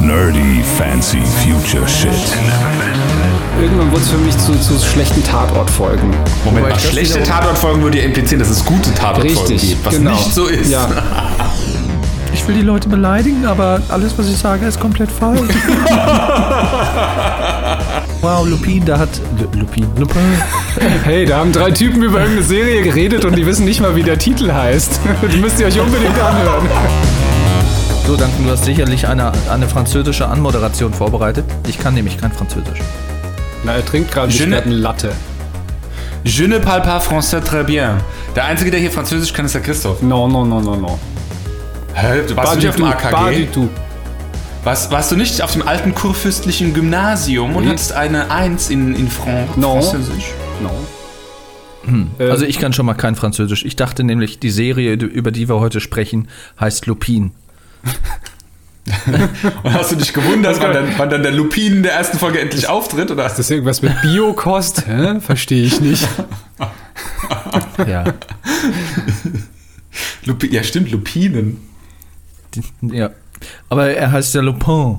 Nerdy Fancy Future Shit. Irgendwann wurde es für mich zu, zu schlechten Tatortfolgen. Moment mal, schlechte Tatortfolgen würde ja implizieren, dass es gute Tatortfolgen Richtig, gibt, was genau. nicht so ist. Ja. Ich will die Leute beleidigen, aber alles, was ich sage, ist komplett falsch. wow, Lupin, da hat. Lu- Lupin, Lupin. Hey, da haben drei Typen über irgendeine Serie geredet und die wissen nicht mal, wie der Titel heißt. Die müsst ihr euch unbedingt anhören. So, Duncan, du hast sicherlich eine, eine französische Anmoderation vorbereitet. Ich kann nämlich kein Französisch. Na, er trinkt gerade Je ne- eine Latte. Je ne parle pas français très bien. Der Einzige, der hier Französisch kann, ist der Christoph. No, no, no, no, no. Hä? Du warst du nicht auf dem AKG? tout. Warst, warst du nicht auf dem alten kurfürstlichen Gymnasium und Oui. hattest eine Eins in, in Fran No. Französisch? No. Äh, Also, ich kann schon mal kein Französisch. Ich dachte nämlich, die Serie, über die wir heute sprechen, heißt Lupin. Und hast du dich gewundert, wann dann, wann dann der Lupin in der ersten Folge endlich auftritt? Oder? ist das irgendwas mit Biokost? Verstehe ich nicht. Ja. Lupi ja, stimmt, Lupinen. ja. Aber er heißt ja Lupin.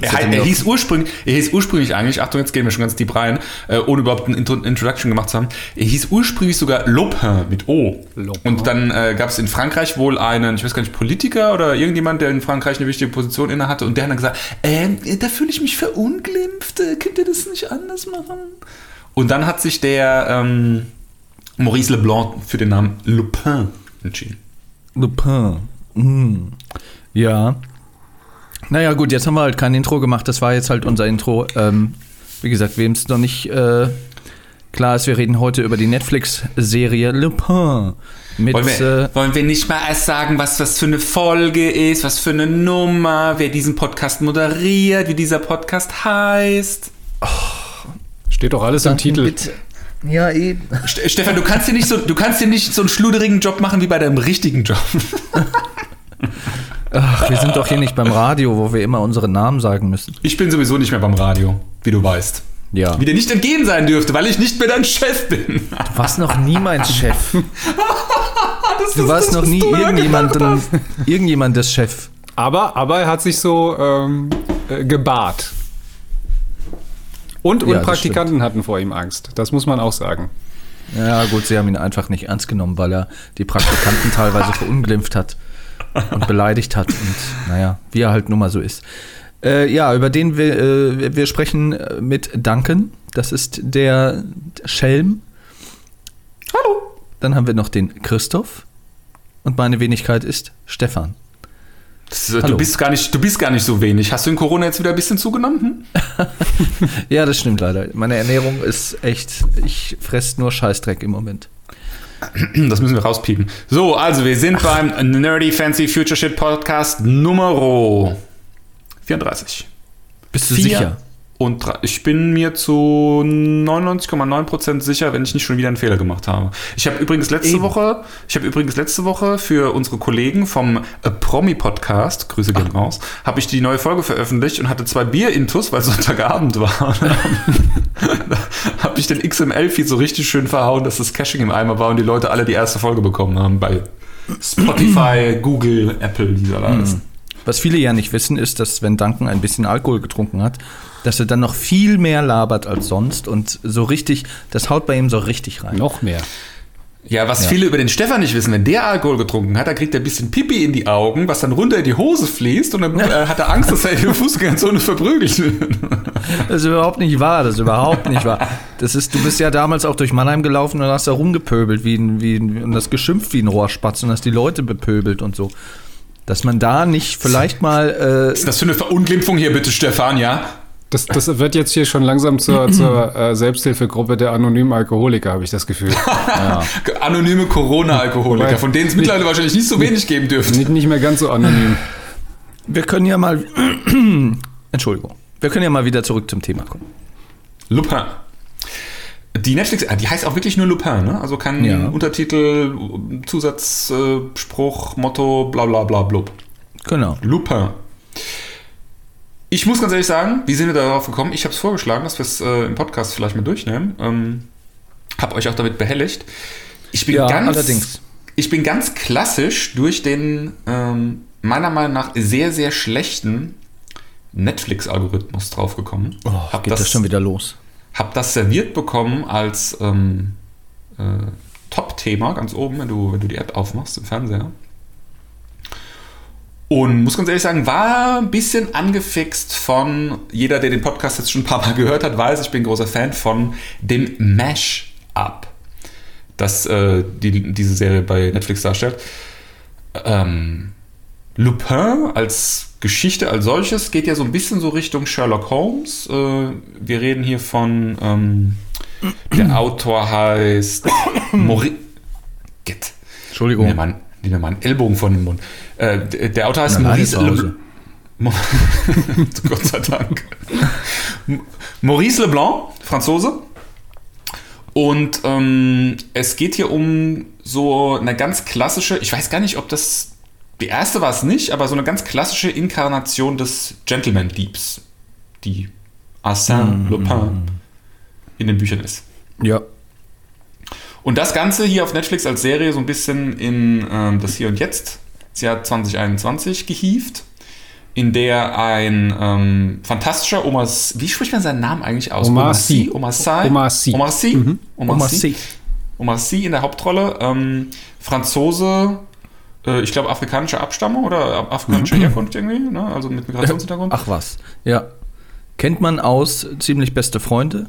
Er, mir er, hieß ursprünglich, er hieß ursprünglich eigentlich, Achtung, jetzt gehen wir schon ganz deep rein, äh, ohne überhaupt eine Intro Introduction gemacht zu haben. Er hieß ursprünglich sogar Lopin mit O. Lopin. Und dann äh, gab es in Frankreich wohl einen, ich weiß gar nicht, Politiker oder irgendjemand, der in Frankreich eine wichtige Position inne hatte und der hat dann gesagt, ähm, da fühle ich mich verunglimpft, äh, könnt ihr das nicht anders machen? Und dann hat sich der ähm, Maurice Leblanc für den Namen Lupin entschieden. Lupin. Hm. Ja. Naja, gut, jetzt haben wir halt kein Intro gemacht. Das war jetzt halt unser Intro. Ähm, wie gesagt, wem es noch nicht äh, klar ist, wir reden heute über die Netflix-Serie Lupin. Mit, Wollen wir, äh, wollen wir nicht mal erst sagen, was das für eine Folge ist, was für eine Nummer, wer diesen Podcast moderiert, wie dieser Podcast heißt? Steht doch alles im Titel. Bitte. Ja, eben. Ste- Stefan, du kannst dir nicht so, du kannst dir nicht so einen schluderigen Job machen wie bei deinem richtigen Job. Ach, wir sind doch hier nicht beim Radio, wo wir immer unsere Namen sagen müssen. Ich bin sowieso nicht mehr beim Radio, wie du weißt. Ja. Wie dir nicht entgehen sein dürfte, weil ich nicht mehr dein Chef bin. Du warst noch nie mein Chef. Das Du ist warst das, noch nie hast. irgendjemandes Chef. Aber, aber er hat sich so ähm, äh, gebahrt. Und, und Ja, Praktikanten hatten vor ihm Angst. Das muss man auch sagen. Ja, gut, sie haben ihn einfach nicht ernst genommen, weil er die Praktikanten teilweise verunglimpft hat und beleidigt hat. Und naja, wie er halt nun mal so ist. Äh, ja, über den wir, äh, wir sprechen äh, mit Duncan. Das ist der Schelm. Hallo. Dann haben wir noch den Christoph. Und meine Wenigkeit ist Stefan. Das, äh, du, bist gar nicht, du bist gar nicht so wenig. Hast du in Corona jetzt wieder ein bisschen zugenommen? Hm? Ja, das stimmt leider. Meine Ernährung ist echt, ich fresse nur Scheißdreck im Moment. Das müssen wir rauspiepen. So, also wir sind beim Nerdy Fancy Future Shit Podcast Nummer 34. Bist du Vier sicher? Und ich bin mir zu 99,9% sicher, wenn ich nicht schon wieder einen Fehler gemacht habe. Ich habe übrigens letzte Eben. Woche, ich habe übrigens letzte Woche für unsere Kollegen vom äh, Promi Podcast, Grüße gehen raus, habe ich die neue Folge veröffentlicht und hatte zwei Bier-Intus, weil Sonntagabend war. da habe ich den XML-Feed so richtig schön verhauen, dass das Caching im Eimer war und die Leute alle die erste Folge bekommen haben bei Spotify, Google, Apple, dieser da ist. Was viele ja nicht wissen, ist, dass wenn Duncan ein bisschen Alkohol getrunken hat, dass er dann noch viel mehr labert als sonst und so richtig, das haut bei ihm so richtig rein. Noch mehr. Ja, was Ja. viele über den Stefan nicht wissen, wenn der Alkohol getrunken hat, da kriegt er ein bisschen Pipi in die Augen, was dann runter in die Hose fließt und dann äh, hat er Angst, dass er in der Fußgängerzone verprügelt wird. Das ist überhaupt nicht wahr, das ist überhaupt nicht wahr. Das ist, du bist ja damals auch durch Mannheim gelaufen und hast da rumgepöbelt wie ein, wie ein, und das geschimpft wie ein Rohrspatz und hast die Leute bepöbelt und so. Dass man da nicht vielleicht mal, äh, ist das für eine Verunglimpfung hier bitte, Stefan, ja? Das, das wird jetzt hier schon langsam zur, zur äh, Selbsthilfegruppe der anonymen Alkoholiker, habe ich das Gefühl. Anonyme Corona-Alkoholiker, von denen es mittlerweile wahrscheinlich nicht so wenig geben dürfte. nicht, nicht mehr ganz so anonym. wir können ja mal, Entschuldigung, wir können ja mal wieder zurück zum Thema kommen. Lupin. Die Netflix, ah, die heißt auch wirklich nur Lupin, ne? Also kein Ja. Untertitel, Zusatzspruch, äh, Spruch, Motto, bla bla bla blub. Genau. Lupin. Ich muss ganz ehrlich sagen, wie sind wir darauf gekommen? Ich habe es vorgeschlagen, dass wir es äh, im Podcast vielleicht mal durchnehmen. Ähm, hab euch auch damit behelligt. Ich bin Ja, ganz, allerdings. Ich bin ganz klassisch durch den ähm, meiner Meinung nach sehr, sehr schlechten Netflix-Algorithmus draufgekommen. Oh, hab geht das, schon wieder los. Hab das serviert bekommen als ähm, äh, Top-Thema ganz oben, wenn du, wenn du die App aufmachst im Fernseher. Und muss ganz ehrlich sagen, war ein bisschen angefixt von, jeder, der den Podcast jetzt schon ein paar Mal gehört hat, weiß, ich bin großer Fan von dem Mash-Up, das äh, die, diese Serie bei Netflix darstellt. Ähm, Lupin als Geschichte als solches geht ja so ein bisschen so Richtung Sherlock Holmes. Äh, wir reden hier von, ähm, der Autor heißt Mori Get. Entschuldigung. Mir, mir mal einen Ellbogen von dem Mund. Äh, der Autor heißt Maurice zu Hause. Le Gott sei Dank. Maurice Leblanc, Franzose. Und ähm, es geht hier um so eine ganz klassische, ich weiß gar nicht, ob das die erste war es nicht, aber so eine ganz klassische Inkarnation des Gentleman Diebs, die Arsène Lupin in den Büchern ist. Ja. Und das Ganze hier auf Netflix als Serie so ein bisschen in ähm, das Hier und Jetzt, das Jahr 2021 gehievt, in der ein ähm, fantastischer Omar, wie spricht man seinen Namen eigentlich aus? Omar Sy. Omar Sy? Omar Sy. Omar Sy? Mhm. Omar Sy. Omar Sy in der Hauptrolle, ähm, Franzose, äh, ich glaube afrikanischer Abstammung oder afrikanischer Herkunft irgendwie, ne? also mit Migrationshintergrund. Ach was. Ja. Kennt man aus ziemlich beste Freunde.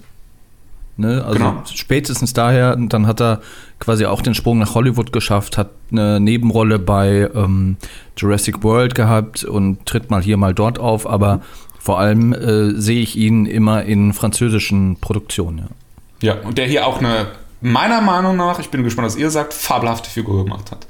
Ne? Also Genau. spätestens daher, und dann hat er quasi auch den Sprung nach Hollywood geschafft, hat eine Nebenrolle bei ähm, Jurassic World gehabt und tritt mal hier, mal dort auf, aber vor allem äh, sehe ich ihn immer in französischen Produktionen. Ja. Ja, und der hier auch eine, meiner Meinung nach, ich bin gespannt, was ihr sagt, fabelhafte Figur gemacht hat.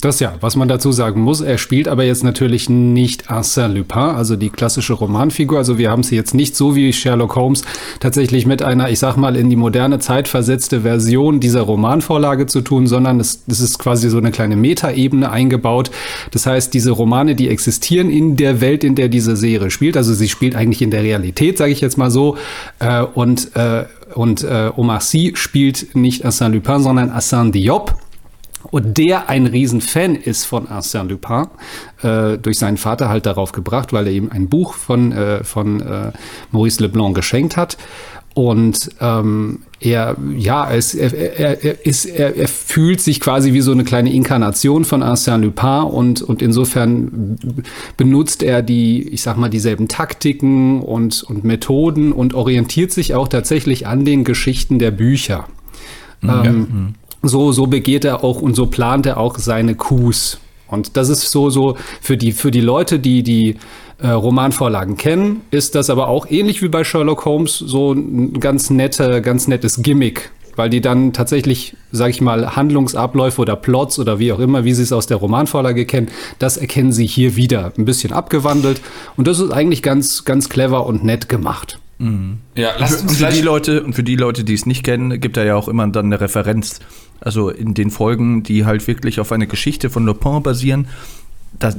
Das ja, was man dazu sagen muss, er spielt aber jetzt natürlich nicht Arsène Lupin, also die klassische Romanfigur. Also wir haben es jetzt nicht so wie Sherlock Holmes tatsächlich mit einer, ich sag mal, in die moderne Zeit versetzte Version dieser Romanvorlage zu tun, sondern es, es ist quasi so eine kleine Metaebene eingebaut. Das heißt, diese Romane, die existieren in der Welt, in der diese Serie spielt. Also sie spielt eigentlich in der Realität, sage ich jetzt mal so. Äh, und äh, und äh, Omar Sy spielt nicht Arsène Lupin, sondern Arsène Diop. Und der ein Riesenfan ist von Arsène Lupin, äh, durch seinen Vater halt darauf gebracht, weil er ihm ein Buch von, äh, von äh, Maurice Leblanc geschenkt hat. Und ähm, er, ja, es, er, er, er, ist, er, er fühlt sich quasi wie so eine kleine Inkarnation von Arsène Lupin und, und insofern benutzt er die, ich sag mal, dieselben Taktiken und, und Methoden und orientiert sich auch tatsächlich an den Geschichten der Bücher. Ähm, so, so begeht er auch und so plant er auch seine Coups. Und das ist so, so für die, für die Leute, die die äh, Romanvorlagen kennen, ist das aber auch ähnlich wie bei Sherlock Holmes so ein ganz nette, ganz nettes Gimmick. Weil die dann tatsächlich, sag ich mal, Handlungsabläufe oder Plots oder wie auch immer, wie sie es aus der Romanvorlage kennen, das erkennen sie hier wieder. Ein bisschen abgewandelt. Und das ist eigentlich ganz, ganz clever und nett gemacht. Ja, lasst Und uns für die gleich. Leute, und für die Leute, die es nicht kennen, gibt er ja auch immer dann eine Referenz. Also in den Folgen, die halt wirklich auf eine Geschichte von Lupin basieren, da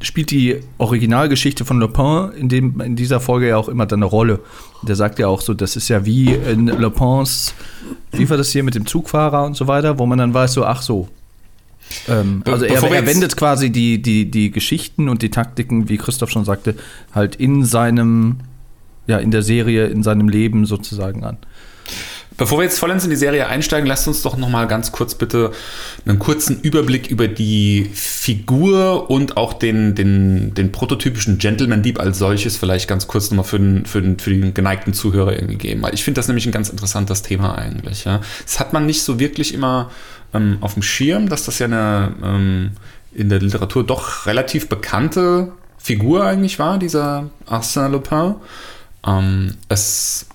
spielt die Originalgeschichte von Lupin in, dem, in dieser Folge ja auch immer dann eine Rolle. Der sagt ja auch so, das ist ja wie in Lupins, wie war das hier mit dem Zugfahrer und so weiter, wo man dann weiß, so, ach so. Ähm, also er, er wendet quasi die, die, die Geschichten und die Taktiken, wie Christoph schon sagte, halt in seinem, ja, in der Serie, in seinem Leben sozusagen an. Bevor wir jetzt vollends in die Serie einsteigen, lasst uns doch noch mal ganz kurz bitte einen kurzen Überblick über die Figur und auch den, den, den prototypischen Gentleman Dieb als solches vielleicht ganz kurz nochmal für den, für, den, für den geneigten Zuhörer irgendwie geben. Weil ich finde das nämlich ein ganz interessantes Thema eigentlich. Ja. Das hat man nicht so wirklich immer ähm, auf dem Schirm, dass das ja eine ähm, in der Literatur doch relativ bekannte Figur eigentlich war, dieser Arsène Lupin. Ähm, es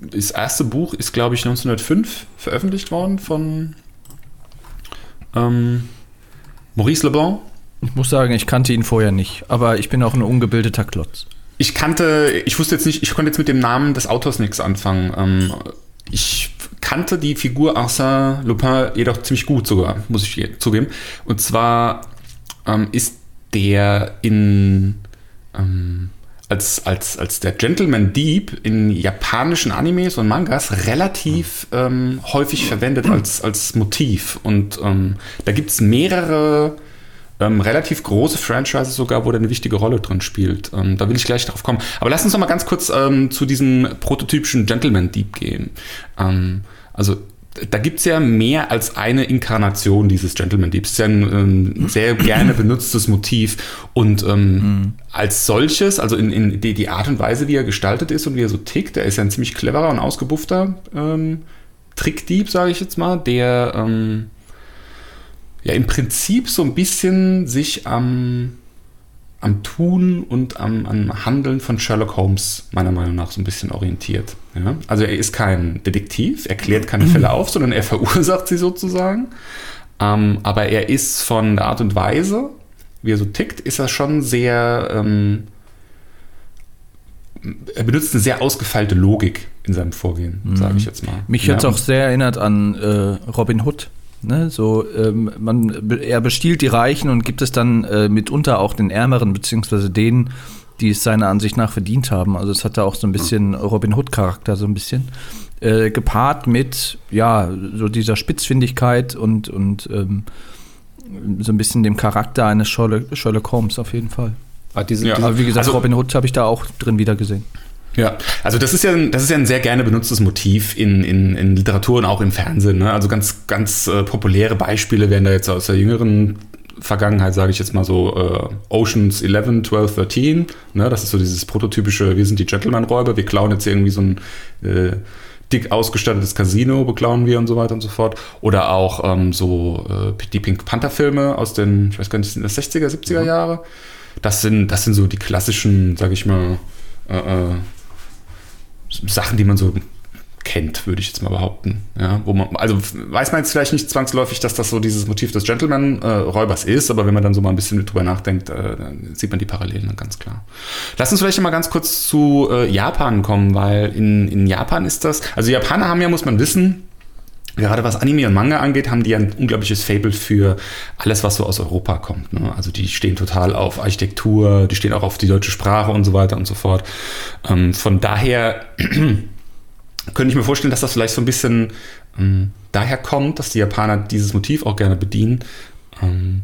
das erste Buch ist, glaube ich, 1905 veröffentlicht worden von ähm, Maurice Leblanc. Ich muss sagen, ich kannte ihn vorher nicht, aber ich bin auch ein ungebildeter Klotz. Ich kannte, ich wusste jetzt nicht, ich konnte jetzt mit dem Namen des Autors nichts anfangen. Ähm, ich kannte die Figur Arsène Lupin jedoch ziemlich gut sogar, muss ich zugeben. Und zwar ähm, ist der in ähm, als, als, als der Gentleman Dieb in japanischen Animes und Mangas relativ ähm, häufig verwendet als, als Motiv. Und ähm, da gibt es mehrere ähm, relativ große Franchises sogar, wo der eine wichtige Rolle drin spielt. Ähm, da will ich gleich drauf kommen. Aber lass uns noch mal ganz kurz ähm, zu diesem prototypischen Gentleman Dieb gehen. Ähm, also da gibt es ja mehr als eine Inkarnation dieses Gentleman Diebs. Ist ja ein ähm, sehr gerne benutztes Motiv. Und ähm, mhm. als solches, also in, in die, die, Art und Weise, wie er gestaltet ist und wie er so tickt, er ist ja ein ziemlich cleverer und ausgebuffter ähm, Trickdieb, sage ich jetzt mal, der ähm, ja im Prinzip so ein bisschen sich am, am Tun und am, am Handeln von Sherlock Holmes meiner Meinung nach so ein bisschen orientiert. Ja? Also er ist kein Detektiv, er klärt keine Fälle auf, sondern er verursacht sie sozusagen. Ähm, aber er ist von der Art und Weise, wie er so tickt, ist er schon sehr... Ähm, er benutzt eine sehr ausgefeilte Logik in seinem Vorgehen, mhm. sage ich jetzt mal. Mich hat es auch sehr erinnert an äh, Robin Hood. Ne, so, ähm, man, er bestiehlt die Reichen und gibt es dann äh, mitunter auch den Ärmeren, beziehungsweise denen, die es seiner Ansicht nach verdient haben. Also es hat da auch so ein bisschen Robin Hood-Charakter, so ein bisschen. Äh, gepaart mit, ja, so dieser Spitzfindigkeit und, und ähm, so ein bisschen dem Charakter eines Sherlock, Sherlock Holmes auf jeden Fall. Ah, diese, ja, aber wie gesagt, also, Robin Hood habe ich da auch drin wieder gesehen. Ja, also das ist ja, das ist ja ein sehr gerne benutztes Motiv in, in, in Literatur und auch im Fernsehen. Ne? Also ganz, ganz äh, populäre Beispiele werden da jetzt aus der jüngeren Vergangenheit, sage ich jetzt mal so, äh, Oceans 11, 12, 13. Ne? Das ist so dieses prototypische, wir sind die Gentleman-Räuber, wir klauen jetzt irgendwie so ein äh, dick ausgestattetes Casino, beklauen wir und so weiter und so fort. Oder auch ähm, so äh, die Pink Panther-Filme aus den, ich weiß gar nicht, sind das 60er, 70er mhm. Jahre? Das sind, das sind so die klassischen, sage ich mal, äh, äh Sachen, die man so kennt, würde ich jetzt mal behaupten. Ja, wo man, also weiß man jetzt vielleicht nicht zwangsläufig, dass das so dieses Motiv des Gentleman-Räubers äh, ist, aber wenn man dann so mal ein bisschen drüber nachdenkt, äh, sieht man die Parallelen dann ganz klar. Lass uns vielleicht mal ganz kurz zu äh, Japan kommen, weil in, in Japan ist das, also Japaner haben ja, muss man wissen, Gerade was Anime und Manga angeht, haben die ein unglaubliches Fable für alles, was so aus Europa kommt. Ne? Also die stehen total auf Architektur, die stehen auch auf die deutsche Sprache und so weiter und so fort. Ähm, von daher könnte ich mir vorstellen, dass das vielleicht so ein bisschen ähm, daher kommt, dass die Japaner dieses Motiv auch gerne bedienen. Ähm,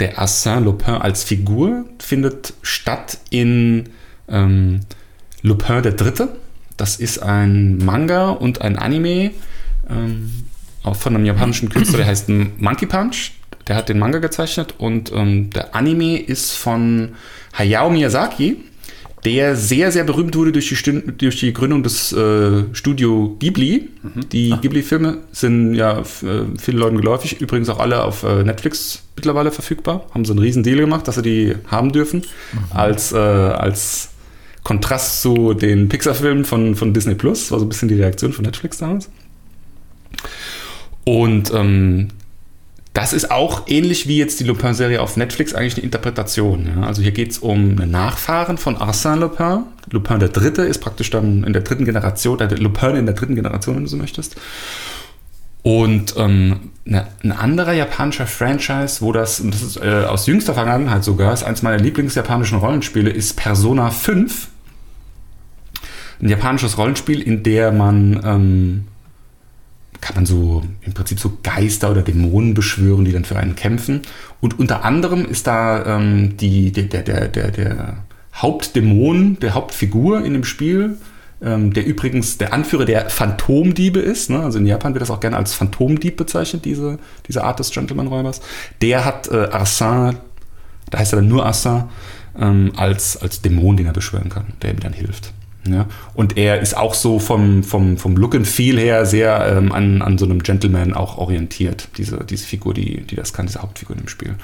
der Arsène Lupin als Figur findet statt in ähm, Lupin der Dritte. Das ist ein Manga und ein Anime, ähm, auch von einem japanischen Künstler, der heißt Monkey Punch. Der hat den Manga gezeichnet und ähm, der Anime ist von Hayao Miyazaki, der sehr, sehr berühmt wurde durch die, durch die Gründung des äh, Studio Ghibli. Mhm. Die ah. Ghibli-Filme sind ja äh, vielen Leuten geläufig, übrigens auch alle auf äh, Netflix mittlerweile verfügbar. Haben so einen riesen Deal gemacht, dass sie die haben dürfen, mhm. als, äh, als Kontrast zu den Pixar-Filmen von, von Disney Plus. War so ein bisschen die Reaktion von Netflix damals. Und ähm, das ist auch ähnlich wie jetzt die Lupin-Serie auf Netflix eigentlich eine Interpretation. Ja? Also hier geht es um einen Nachfahren von Arsène Lupin. Lupin der Dritte ist praktisch dann in der dritten Generation, der Lupin in der dritten Generation, wenn du so möchtest. Und ähm, eine, ein anderer japanischer Franchise, wo das, das ist äh, aus jüngster Vergangenheit sogar, ist eins meiner Lieblingsjapanischen Rollenspiele, ist Persona 5. Ein japanisches Rollenspiel, in der man ähm, kann man so im Prinzip so Geister oder Dämonen beschwören, die dann für einen kämpfen. Und unter anderem ist da ähm, die, der, der, der, der Hauptdämon, der Hauptfigur in dem Spiel, ähm, der übrigens der Anführer der Phantomdiebe ist. Ne? Also in Japan wird das auch gerne als Phantomdieb bezeichnet, diese, diese Art des Gentleman-Räubers. Der hat äh, Arsène, da heißt er dann nur Arsène, ähm, als, als Dämon, den er beschwören kann, der ihm dann hilft. Ja? Und er ist auch so vom, vom, vom Look and Feel her sehr ähm, an, an so einem Gentleman auch orientiert, diese, diese Figur, die, die das kann, diese Hauptfigur im Spiel.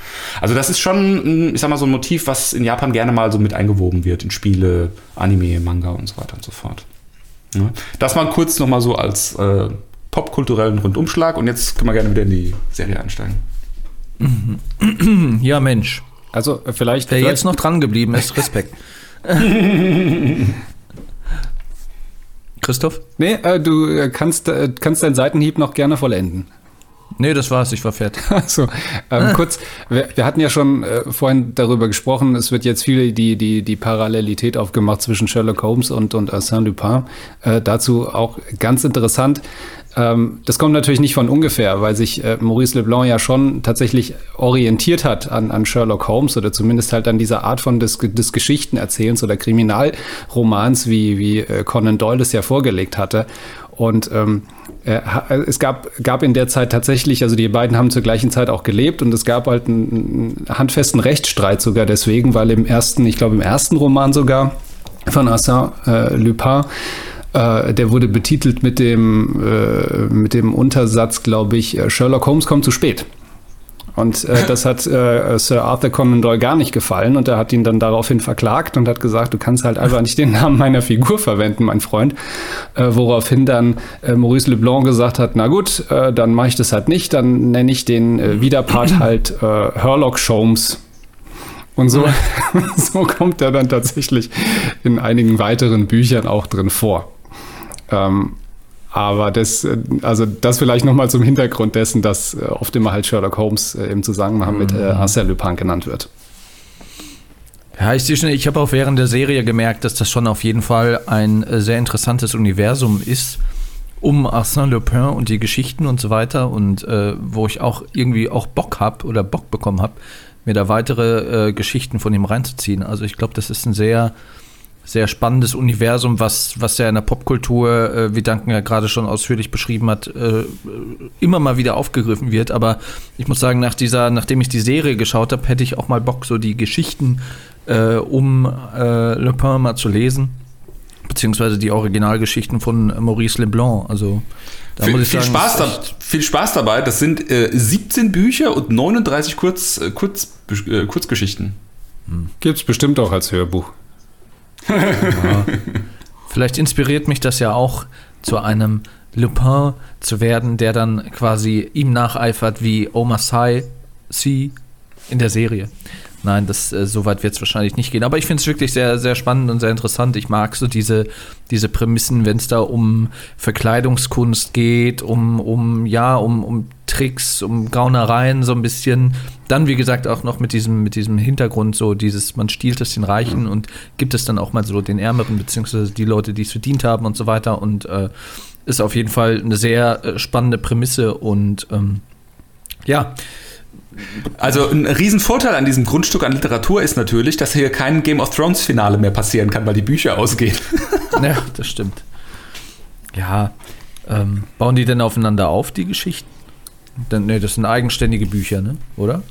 Also das ist schon, ich sag mal, so ein Motiv, was in Japan gerne mal so mit eingewoben wird in Spiele, Anime, Manga und so weiter und so fort. Ja? Das mal kurz nochmal so als äh, popkulturellen Rundumschlag und jetzt können wir gerne wieder in die Serie einsteigen. Ja, Mensch. Also vielleicht. Wer vielleicht jetzt noch dran geblieben ist, Respekt. Christoph? Nee, äh, du äh, kannst, äh, kannst deinen Seitenhieb noch gerne vollenden. Nee, das war's, ich war fertig. Also, ähm, kurz, wir, wir, hatten ja schon äh, vorhin darüber gesprochen, es wird jetzt viel die, die, die Parallelität aufgemacht zwischen Sherlock Holmes und, und Arsène Lupin. Äh, dazu auch ganz interessant. Ähm, das kommt natürlich nicht von ungefähr, weil sich äh, Maurice Leblanc ja schon tatsächlich orientiert hat an, an Sherlock Holmes oder zumindest halt an dieser Art von des, des Geschichtenerzählens oder Kriminalromans, wie, wie äh, Conan Doyle es ja vorgelegt hatte. Und ähm, äh, es gab, gab in der Zeit tatsächlich, also die beiden haben zur gleichen Zeit auch gelebt und es gab halt einen, einen handfesten Rechtsstreit sogar deswegen, weil im ersten, ich glaube im ersten Roman sogar von Arsène äh, Lupin, äh, der wurde betitelt mit dem, äh, mit dem Untersatz, glaube ich, äh, Sherlock Holmes kommt zu spät. Und äh, das hat äh, Sir Arthur Conan Doyle gar nicht gefallen und er hat ihn dann daraufhin verklagt und hat gesagt, du kannst halt einfach nicht den Namen meiner Figur verwenden, mein Freund. Äh, woraufhin dann äh, Maurice Leblanc gesagt hat, na gut, äh, dann mache ich das halt nicht, dann nenne ich den Widerpart halt äh, Herlock Sholmes. Und so, so kommt er dann tatsächlich in einigen weiteren Büchern auch drin vor. Ähm, aber das, äh, also das vielleicht nochmal zum Hintergrund dessen, dass äh, oft immer halt Sherlock Holmes äh, im Zusammenhang mit äh, mhm. Arsène Lupin genannt wird. Ja, ich sehe schon, ich habe auch während der Serie gemerkt, dass das schon auf jeden Fall ein sehr interessantes Universum ist um Arsène Lupin und die Geschichten und so weiter und äh, wo ich auch irgendwie auch Bock habe oder Bock bekommen habe, mir da weitere äh, Geschichten von ihm reinzuziehen. Also ich glaube, das ist ein sehr sehr spannendes Universum, was, was ja in der Popkultur, äh, wie Duncan ja gerade schon ausführlich beschrieben hat, äh, immer mal wieder aufgegriffen wird. Aber ich muss sagen, nach dieser, nachdem ich die Serie geschaut habe, hätte ich auch mal Bock, so die Geschichten äh, um äh, Le Pen mal zu lesen. Beziehungsweise die Originalgeschichten von Maurice Leblanc. Also da viel, muss ich viel sagen, Spaß da, viel Spaß dabei. Das sind 17 äh, Bücher und 39 Kurz, äh, Kurz, Kurzgeschichten. Hm. Gibt es bestimmt auch als Hörbuch. Vielleicht inspiriert mich das ja auch zu einem Lupin zu werden, der dann quasi ihm nacheifert wie Omar Sy in der Serie. Nein, das, äh, so weit wird es wahrscheinlich nicht gehen. Aber ich finde es wirklich sehr, sehr spannend und sehr interessant. Ich mag so diese, diese Prämissen, wenn es da um Verkleidungskunst geht, um, um, ja, um, um Tricks, um Gaunereien so ein bisschen. Dann, wie gesagt, auch noch mit diesem, mit diesem Hintergrund, so dieses, man stiehlt es den Reichen und gibt es dann auch mal so den Ärmeren, beziehungsweise die Leute, die es verdient haben und so weiter. Und äh, ist auf jeden Fall eine sehr äh, spannende Prämisse und ähm, ja, also ein Riesenvorteil an diesem Grundstück an Literatur ist natürlich, dass hier kein Game of Thrones Finale mehr passieren kann, weil die Bücher ausgehen. ja, das stimmt. Ja, ähm, bauen die denn aufeinander auf, die Geschichten? Nee, das sind eigenständige Bücher, ne? oder?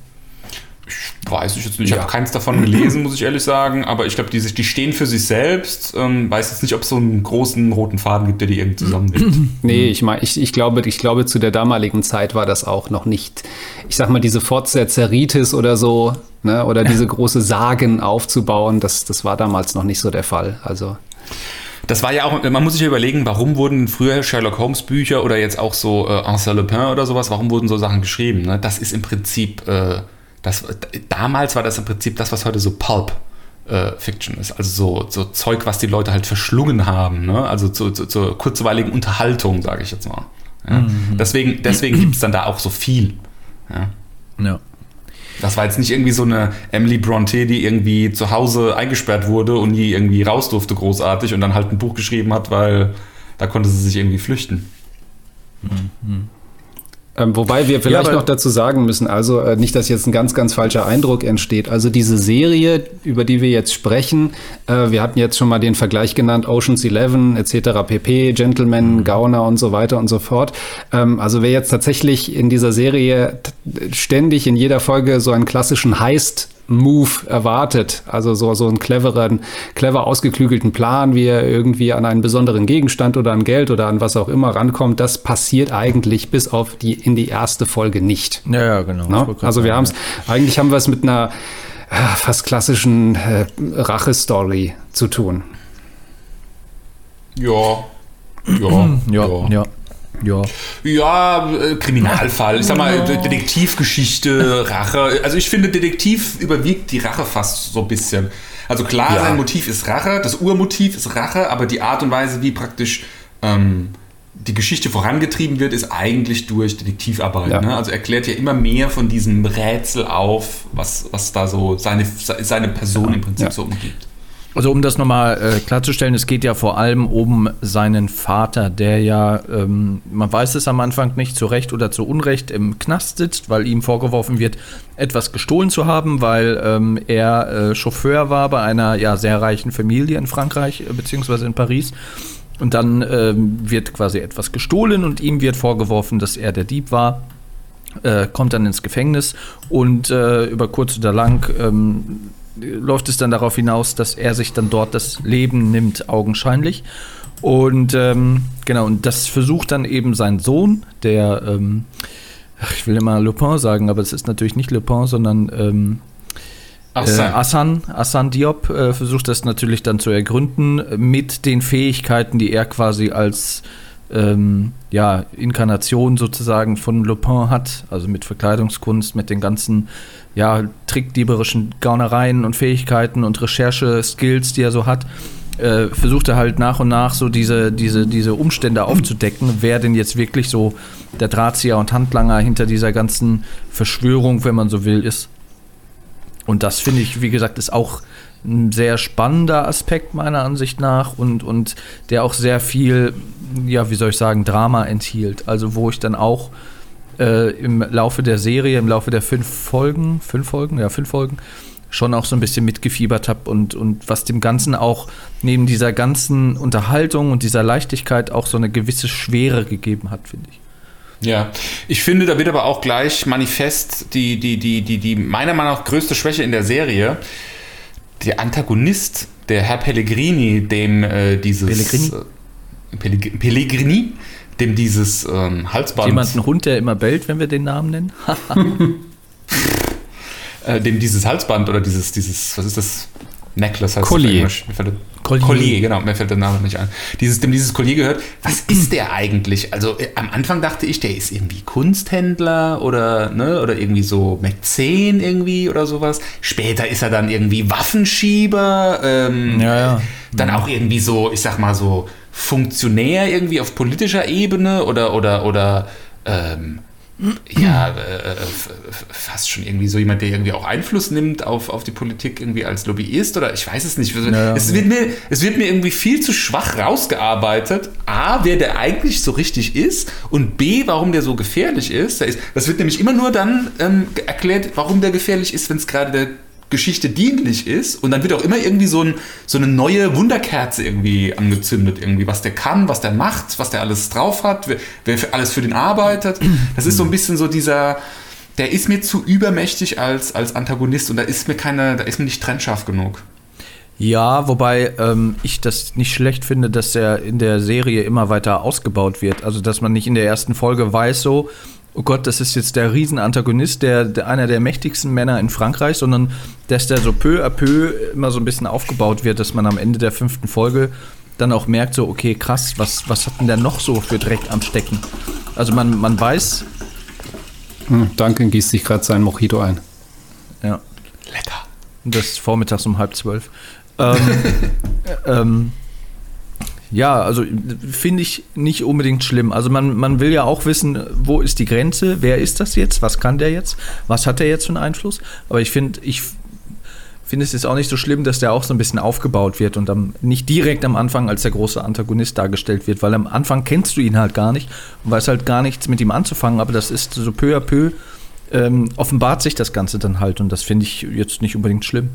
Ich weiß ich jetzt nicht. Ich ja. habe keins davon gelesen, muss ich ehrlich sagen. Aber ich glaube, die, die stehen für sich selbst. Ähm, weiß jetzt nicht, ob es so einen großen roten Faden gibt, der die irgendwie zusammennimmt. nee, ich meine, ich, ich, glaube, ich glaube, zu der damaligen Zeit war das auch noch nicht, ich sag mal, diese Fortsetzeritis oder so, ne, oder diese große Sagen aufzubauen, das, das war damals noch nicht so der Fall. Also. Das war ja auch, man muss sich ja überlegen, warum wurden früher Sherlock Holmes Bücher oder jetzt auch so äh, Arsène Lupin oder sowas, warum wurden so Sachen geschrieben? Ne? Das ist im Prinzip äh, das, damals war das im Prinzip das, was heute so Pulp äh, Fiction ist. Also so, so Zeug, was die Leute halt verschlungen haben. Ne? Also zur zu, zu kurzweiligen Unterhaltung, sage ich jetzt mal. Ja? Mhm. Deswegen, deswegen gibt es dann da auch so viel. Ja. ja. Das war jetzt nicht irgendwie so eine Emily Bronte, die irgendwie zu Hause eingesperrt wurde und nie irgendwie raus durfte, großartig, und dann halt ein Buch geschrieben hat, weil da konnte sie sich irgendwie flüchten. Mhm. Ähm, wobei wir vielleicht ja, noch dazu sagen müssen, also äh, nicht, dass jetzt ein ganz, ganz falscher Eindruck entsteht. Also diese Serie, über die wir jetzt sprechen, äh, wir hatten jetzt schon mal den Vergleich genannt, Oceans 11 etc. pp, Gentleman, mhm. Gauner und so weiter und so fort. Ähm, also wer jetzt tatsächlich in dieser Serie ständig in jeder Folge so einen klassischen Heist Move erwartet. Also so, so einen cleveren, clever ausgeklügelten Plan, wie er irgendwie an einen besonderen Gegenstand oder an Geld oder an was auch immer rankommt. Das passiert eigentlich bis auf die, in die erste Folge nicht. Ja, ja genau. No? Also wir haben es, eigentlich haben wir es mit einer äh, fast klassischen äh, Rache-Story zu tun. Ja. Ja, ja, ja. Ja. Ja. Ja, äh, Kriminalfall. Ich sag mal, Detektivgeschichte, Rache. Also ich finde, Detektiv überwiegt die Rache fast so ein bisschen. Also klar, ja. sein Motiv ist Rache, das Urmotiv ist Rache, aber die Art und Weise, wie praktisch ähm, die Geschichte vorangetrieben wird, ist eigentlich durch Detektivarbeit. Ja. Ne? Also erklärt ja immer mehr von diesem Rätsel auf, was, was da so seine, seine Person im Prinzip Ja. so umgibt. Also um das nochmal äh, klarzustellen, es geht ja vor allem um seinen Vater, der ja, ähm, man weiß es am Anfang nicht, zu Recht oder zu Unrecht im Knast sitzt, weil ihm vorgeworfen wird, etwas gestohlen zu haben, weil ähm, er äh, Chauffeur war bei einer ja sehr reichen Familie in Frankreich äh, beziehungsweise in Paris. Und dann ähm, wird quasi etwas gestohlen und ihm wird vorgeworfen, dass er der Dieb war äh, kommt dann ins Gefängnis und äh, über kurz oder lang ähm, läuft es dann darauf hinaus, dass er sich dann dort das Leben nimmt, augenscheinlich. Und ähm, genau, und das versucht dann eben sein Sohn, der, ähm, ich will immer Lupin sagen, aber es ist natürlich nicht Lupin, sondern ähm, äh, sein. Hassan, Hassan Diop äh, versucht das natürlich dann zu ergründen mit den Fähigkeiten, die er quasi als ähm, ja, Inkarnation sozusagen von Lupin hat, also mit Verkleidungskunst, mit den ganzen ja, trickdieberischen Gaunereien und Fähigkeiten und Recherche-Skills, die er so hat, äh, versucht er halt nach und nach so diese, diese, diese Umstände aufzudecken, wer denn jetzt wirklich so der Drahtzieher und Handlanger hinter dieser ganzen Verschwörung, wenn man so will, ist. Und das finde ich, wie gesagt, ist auch ein sehr spannender Aspekt meiner Ansicht nach und, und der auch sehr viel, ja, wie soll ich sagen, Drama enthielt. Also wo ich dann auch äh, im Laufe der Serie, im Laufe der fünf Folgen, fünf Folgen, ja, fünf Folgen, schon auch so ein bisschen mitgefiebert habe und, und was dem Ganzen auch neben dieser ganzen Unterhaltung und dieser Leichtigkeit auch so eine gewisse Schwere gegeben hat, finde ich. Ja, ich finde, da wird aber auch gleich manifest die, die, die, die, die meiner Meinung nach größte Schwäche in der Serie. Der Antagonist, der Herr Pellegrini, dem äh, dieses. Pellegrini? Äh, Pellegrini, Pellegrini, dem dieses ähm, Halsband. Jemand ein Hund, der immer bellt, wenn wir den Namen nennen? äh, dem dieses Halsband oder dieses, dieses, was ist das? Necklace heißt Collier. Englisch. Mir fällt der- Collier. Collier, genau, mir fällt der Name nicht ein. Dieses, dem dieses Collier gehört. Was ist der eigentlich? Also äh, am Anfang dachte ich, der ist irgendwie Kunsthändler oder, ne, oder irgendwie so Mäzen irgendwie oder sowas. Später ist er dann irgendwie Waffenschieber. Ähm, Ja, ja. Dann auch irgendwie so, ich sag mal so, Funktionär irgendwie auf politischer Ebene oder, oder, oder, ähm, ja, äh, f- fast schon irgendwie so jemand, der irgendwie auch Einfluss nimmt auf, auf die Politik irgendwie als Lobbyist oder ich weiß es nicht. ja. es, wird mir, es wird mir irgendwie viel zu schwach rausgearbeitet. A, wer der eigentlich so richtig ist und B, warum der so gefährlich ist. Das wird nämlich immer nur dann ähm, erklärt, warum der gefährlich ist, wenn es gerade der Geschichte dienlich ist und dann wird auch immer irgendwie so, ein, so eine neue Wunderkerze irgendwie angezündet, irgendwie, was der kann, was der macht, was der alles drauf hat, wer, wer für alles für den arbeitet. Das ist so ein bisschen so dieser, der ist mir zu übermächtig als, als Antagonist und da ist mir keine, da ist mir nicht trennscharf genug. Ja, wobei ähm, ich das nicht schlecht finde, dass er in der Serie immer weiter ausgebaut wird. Also, dass man nicht in der ersten Folge weiß, so, oh Gott, das ist jetzt der Riesenantagonist, der, der einer der mächtigsten Männer in Frankreich, sondern dass der so peu à peu immer so ein bisschen aufgebaut wird, dass man am Ende der fünften Folge dann auch merkt, so, okay, krass, was, was hat denn der noch so für Dreck am Stecken? Also man, man weiß, Hm, Duncan gießt sich gerade sein Mojito ein. ja, Lecker. Das ist vormittags um halb zwölf. Ähm, ähm, ja, also finde ich nicht unbedingt schlimm. Also man, man will ja auch wissen, wo ist die Grenze, wer ist das jetzt, was kann der jetzt, was hat der jetzt für einen Einfluss. Aber ich finde, ich finde es jetzt auch nicht so schlimm, dass der auch so ein bisschen aufgebaut wird und dann nicht direkt am Anfang als der große Antagonist dargestellt wird, weil am Anfang kennst du ihn halt gar nicht und weißt halt gar nichts mit ihm anzufangen, aber das ist so peu à peu ähm, offenbart sich das Ganze dann halt und das finde ich jetzt nicht unbedingt schlimm.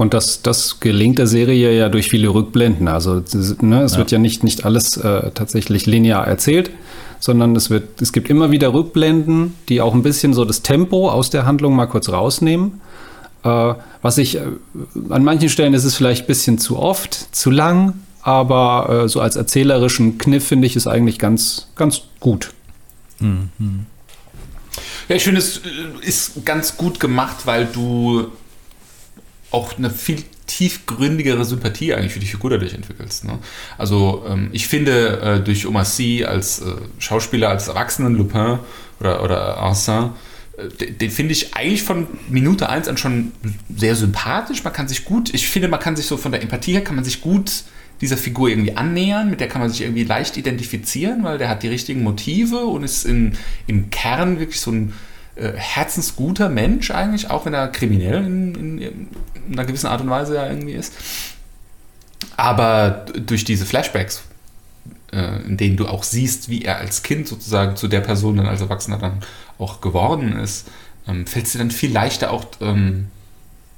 Und das, das gelingt der Serie ja durch viele Rückblenden. Also ne, es wird ja nicht, nicht alles äh, tatsächlich linear erzählt, sondern es, wird, es gibt immer wieder Rückblenden, die auch ein bisschen so das Tempo aus der Handlung mal kurz rausnehmen. Äh, was ich, äh, an manchen Stellen ist es vielleicht ein bisschen zu oft, zu lang, aber äh, so als erzählerischen Kniff finde ich es eigentlich ganz, ganz gut. Ja, ich finde, es äh, ist ganz gut gemacht, weil du auch eine viel tiefgründigere Sympathie eigentlich für die Figur dadurch entwickelst. Ne? Also ähm, ich finde, äh, durch Omar Sy als äh, Schauspieler, als Erwachsenen Lupin oder, oder Arsène, äh, den, finde ich eigentlich von Minute 1 an schon sehr sympathisch. Man kann sich gut, ich finde, man kann sich so von der Empathie her, kann man sich gut dieser Figur irgendwie annähern, mit der kann man sich irgendwie leicht identifizieren, weil der hat die richtigen Motive und ist in, im Kern wirklich so ein äh, herzensguter Mensch eigentlich, auch wenn er kriminell in, in, in, einer gewissen Art und Weise ja irgendwie ist. Aber durch diese Flashbacks, äh, in denen du auch siehst, wie er als Kind sozusagen zu der Person dann als Erwachsener dann auch geworden ist, ähm, fällt es dir dann viel leichter auch ähm,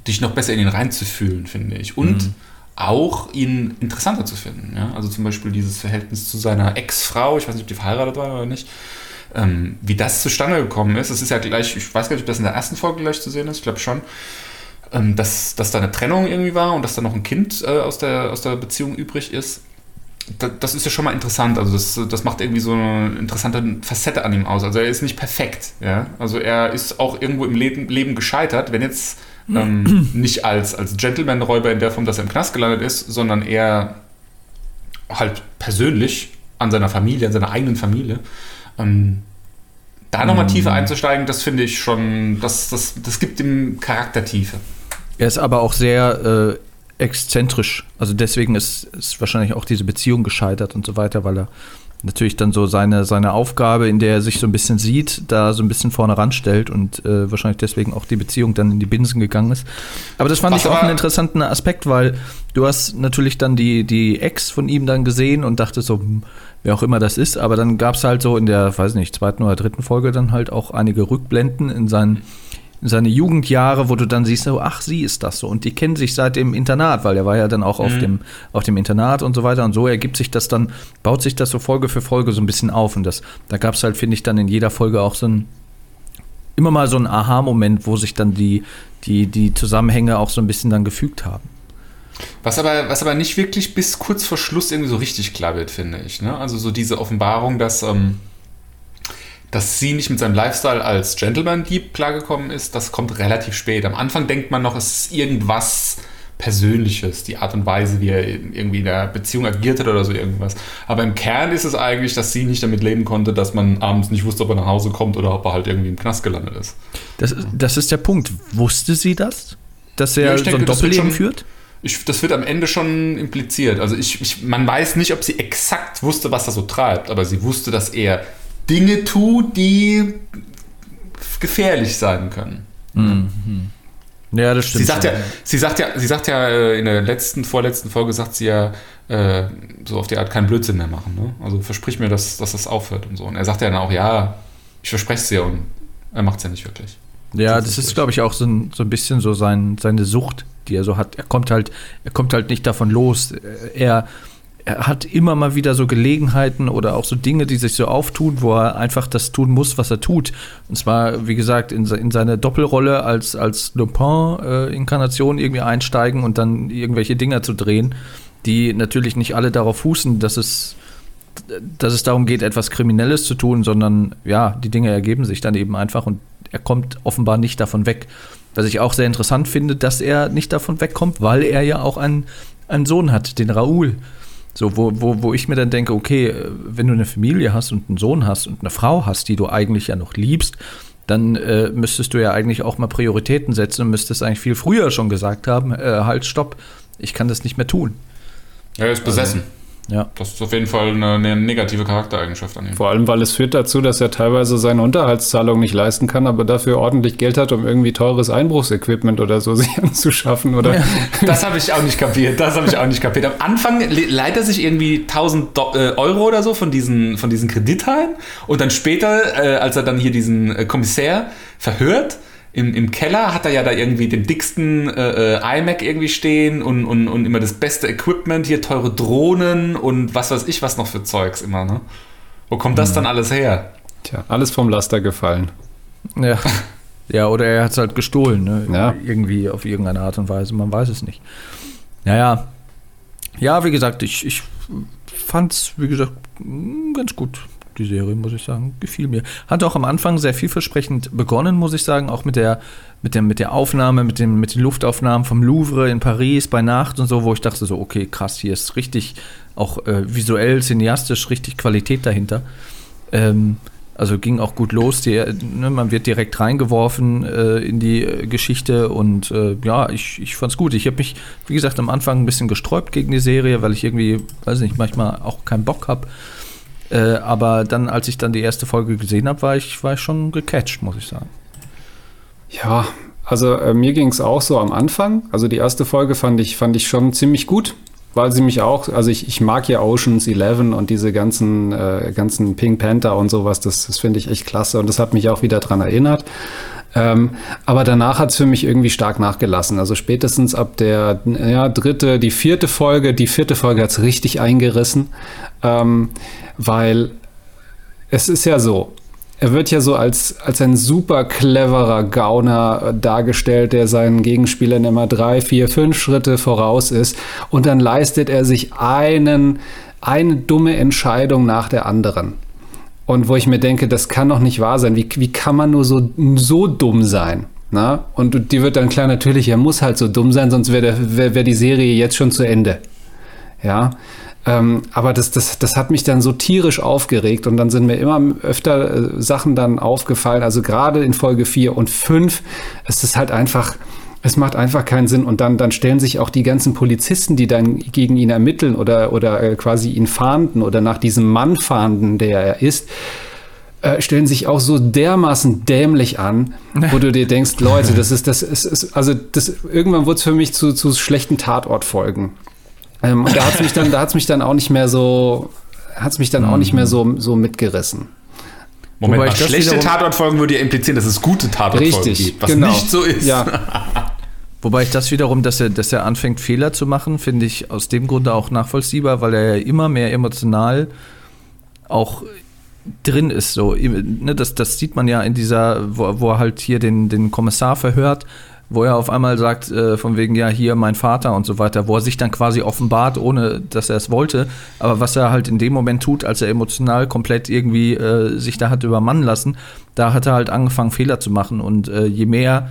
dich noch besser in ihn reinzufühlen, finde ich. Und mhm. auch ihn interessanter zu finden. Ja? Also zum Beispiel dieses Verhältnis zu seiner Ex-Frau, ich weiß nicht, ob die verheiratet war oder nicht, ähm, wie das zustande gekommen ist. Das ist ja gleich, ich weiß gar nicht, ob das in der ersten Folge gleich zu sehen ist, ich glaube schon, ähm, dass, dass da eine Trennung irgendwie war und dass da noch ein Kind äh, aus, der, aus der Beziehung übrig ist das ist ja schon mal interessant. Also das, das macht irgendwie so eine interessante Facette an ihm aus. Also er ist nicht perfekt. Ja? Also er ist auch irgendwo im Leben, Leben gescheitert, wenn jetzt ähm, nicht als, als Gentleman-Räuber in der Form, dass er im Knast gelandet ist, sondern eher halt persönlich an seiner Familie, an seiner eigenen Familie. Ähm, da nochmal tiefer einzusteigen, das finde ich schon, das, das, das gibt dem Charakter Tiefe. Er ist aber auch sehr äh, exzentrisch. Also deswegen ist, ist wahrscheinlich auch diese Beziehung gescheitert und so weiter, weil er natürlich dann so seine, seine Aufgabe, in der er sich so ein bisschen sieht, da so ein bisschen vorne ranstellt und äh, wahrscheinlich deswegen auch die Beziehung dann in die Binsen gegangen ist. Aber das fand Was ich auch einen interessanten Aspekt, weil du hast natürlich dann die, die Ex von ihm dann gesehen und dachte so, hm, wer auch immer das ist, aber dann gab es halt so in der, weiß nicht, zweiten oder dritten Folge dann halt auch einige Rückblenden in seinen seine Jugendjahre, wo du dann siehst, oh, ach, sie ist das so. Und die kennen sich seit dem Internat, weil er war ja dann auch mhm. auf, dem, auf dem Internat und so weiter. Und so ergibt sich das dann, baut sich das so Folge für Folge so ein bisschen auf. Und das, da gab es halt, finde ich, dann in jeder Folge auch so ein, immer mal so ein Aha-Moment, wo sich dann die, die, die Zusammenhänge auch so ein bisschen dann gefügt haben. Was aber, was aber nicht wirklich bis kurz vor Schluss irgendwie so richtig klar wird, finde ich. Ne? Also so diese Offenbarung, dass. Ähm dass sie nicht mit seinem Lifestyle als Gentleman-Dieb klargekommen ist, das kommt relativ spät. Am Anfang denkt man noch, es ist irgendwas Persönliches, die Art und Weise, wie er irgendwie in der Beziehung agiert hat oder so irgendwas. Aber im Kern ist es eigentlich, dass sie nicht damit leben konnte, dass man abends nicht wusste, ob er nach Hause kommt oder ob er halt irgendwie im Knast gelandet ist. Das, das ist der Punkt. Wusste sie das? Dass er ja, so ein Doppelleben führt? Ich, das wird am Ende schon impliziert. Also ich, ich, man weiß nicht, ob sie exakt wusste, was er so treibt, aber sie wusste, dass er Dinge tut, die gefährlich sein können. Mhm. Ja, das stimmt. Sie sagt ja, sie sagt ja, sie sagt ja äh, in der letzten, vorletzten Folge sagt sie ja äh, so auf die Art keinen Blödsinn mehr machen. Ne? Also versprich mir, dass, dass das aufhört und so. Und er sagt ja dann auch, ja, ich verspreche es dir und er macht es ja nicht wirklich. Ja, das, das ist, glaube ich, auch so ein, so ein bisschen so sein, seine Sucht, die er so hat. Er kommt halt, er kommt halt nicht davon los. Er er hat immer mal wieder so Gelegenheiten oder auch so Dinge, die sich so auftun, wo er einfach das tun muss, was er tut. Und zwar, wie gesagt, in, in seine Doppelrolle als, als Lupin-Inkarnation äh, irgendwie einsteigen und dann irgendwelche Dinger zu drehen, die natürlich nicht alle darauf fußen, dass es, dass es darum geht, etwas Kriminelles zu tun, sondern ja, die Dinge ergeben sich dann eben einfach und er kommt offenbar nicht davon weg. Was ich auch sehr interessant finde, dass er nicht davon wegkommt, weil er ja auch einen, einen Sohn hat, den Raoul. So, wo, wo, wo ich mir dann denke, okay, wenn du eine Familie hast und einen Sohn hast und eine Frau hast, die du eigentlich ja noch liebst, dann äh, müsstest du ja eigentlich auch mal Prioritäten setzen und müsstest eigentlich viel früher schon gesagt haben, äh, halt, stopp, ich kann das nicht mehr tun. Er ist besessen. Also, ja. Das ist auf jeden Fall eine, eine, negative Charaktereigenschaft an ihm. Vor allem, weil es führt dazu, dass er teilweise seine Unterhaltszahlung nicht leisten kann, aber dafür ordentlich Geld hat, um irgendwie teures Einbruchsequipment oder so sich anzuschaffen. Oder? Ja, das habe ich auch nicht kapiert. Das habe ich auch nicht kapiert. Am Anfang leiht er sich irgendwie 1000 äh, Euro oder so von diesen, von diesen Kredithallen und dann später, äh, als er dann hier diesen äh, Kommissär verhört, im, im Keller hat er ja da irgendwie den dicksten äh, äh iMac irgendwie stehen und, und, und immer das beste Equipment, hier teure Drohnen und was weiß ich was noch für Zeugs immer, ne? Wo kommt das mhm. dann alles her? Tja, alles vom Laster gefallen. Ja. Ja, oder er hat es halt gestohlen, ne? Ja. Irgendwie auf irgendeine Art und Weise, man weiß es nicht. Naja. Ja, wie gesagt, ich, ich fand wie gesagt, ganz gut die Serie, muss ich sagen. Gefiel mir. Hat auch am Anfang sehr vielversprechend begonnen, muss ich sagen, auch mit der, mit der, mit der Aufnahme, mit, dem, mit den Luftaufnahmen vom Louvre in Paris bei Nacht und so, wo ich dachte so, okay, krass, hier ist richtig, auch äh, visuell, cineastisch, richtig Qualität dahinter. Ähm, Also ging auch gut los. Die, ne, man wird direkt reingeworfen äh, in die äh, Geschichte und äh, ja, ich, ich fand's gut. Ich habe mich, wie gesagt, am Anfang ein bisschen gesträubt gegen die Serie, weil ich irgendwie, weiß nicht, manchmal auch keinen Bock habe. Äh, aber dann, als ich dann die erste Folge gesehen habe, war ich, war ich schon gecatcht, muss ich sagen. Ja, also äh, mir ging es auch so am Anfang. Also die erste Folge fand ich, fand ich schon ziemlich gut weil sie mich auch, also ich, ich mag ja Oceans 11 und diese ganzen, äh, ganzen Pink Panther und sowas, das, das finde ich echt klasse und das hat mich auch wieder dran erinnert. Ähm, aber danach hat es für mich irgendwie stark nachgelassen. Also spätestens ab der ja, dritte, die vierte Folge, die vierte Folge hat es richtig eingerissen, ähm, weil es ist ja so, er wird ja so als, als ein super cleverer Gauner dargestellt, der seinen Gegenspielern immer drei, vier, fünf Schritte voraus ist. Und dann leistet er sich einen, eine dumme Entscheidung nach der anderen. Und wo ich mir denke, das kann doch nicht wahr sein. Wie, wie kann man nur so, so dumm sein? Na? Und die wird dann klar, natürlich, er muss halt so dumm sein, sonst wäre wär, wär die Serie jetzt schon zu Ende. Ja. Ähm, aber das, das, das hat mich dann so tierisch aufgeregt und dann sind mir immer öfter äh, Sachen dann aufgefallen. Also gerade in Folge 4 und 5 ist es halt einfach, es macht einfach keinen Sinn. Und dann, dann stellen sich auch die ganzen Polizisten, die dann gegen ihn ermitteln oder, oder äh, quasi ihn fahnden oder nach diesem Mann fahnden, der er ist, äh, stellen sich auch so dermaßen dämlich an, wo du dir denkst, Leute, das ist, das ist, ist also das, irgendwann wurde es für mich zu, zu schlechten Tatortfolgen. Ähm, und da hat es mich dann, da hat's mich dann auch nicht mehr so, hat es mich dann auch nicht mehr so, so mitgerissen. Moment Wobei mal, schlechte Tatortfolgen würde ja implizieren, dass es gute Tatortfolgen Richtig, gibt, was genau. nicht so ist. Ja. Wobei ich das wiederum, dass er, dass er anfängt, Fehler zu machen, finde ich aus dem Grunde auch nachvollziehbar, weil er ja immer mehr emotional auch drin ist. So, ne, das, das sieht man ja in dieser, wo, wo er halt hier den, den Kommissar verhört, wo er auf einmal sagt, äh, von wegen, ja, hier mein Vater und so weiter, wo er sich dann quasi offenbart, ohne dass er es wollte. Aber was er halt in dem Moment tut, als er emotional komplett irgendwie äh, sich da hat übermannen lassen, da hat er halt angefangen, Fehler zu machen. Und äh, je mehr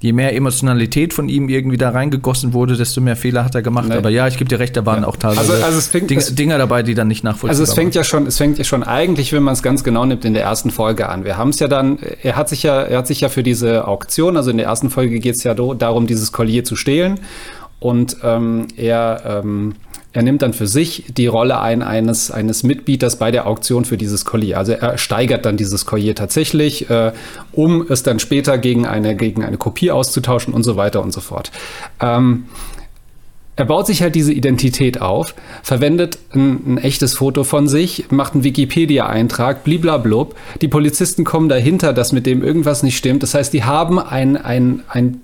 je mehr Emotionalität von ihm irgendwie da reingegossen wurde, desto mehr Fehler hat er gemacht. Nee. Aber ja, ich gebe dir recht, da waren ja. auch teilweise also, also fängt, Dinge, Dinger dabei, die dann nicht nachvollziehbar Also es fängt ja schon, es fängt ja schon eigentlich, wenn man es ganz genau nimmt, in der ersten Folge an. Wir haben es ja dann, er hat sich ja, er hat sich ja für diese Auktion, also in der ersten Folge geht es ja darum, dieses Collier zu stehlen. Und ähm, er ähm, er nimmt dann für sich die Rolle ein eines, eines Mitbieters bei der Auktion für dieses Collier. Also er steigert dann dieses Collier tatsächlich, äh, um es dann später gegen eine, gegen eine Kopie auszutauschen und so weiter und so fort. Ähm, er baut sich halt diese Identität auf, verwendet ein, ein echtes Foto von sich, macht einen Wikipedia-Eintrag, bliblablub. Die Polizisten kommen dahinter, dass mit dem irgendwas nicht stimmt. Das heißt, die haben ein, ein, ein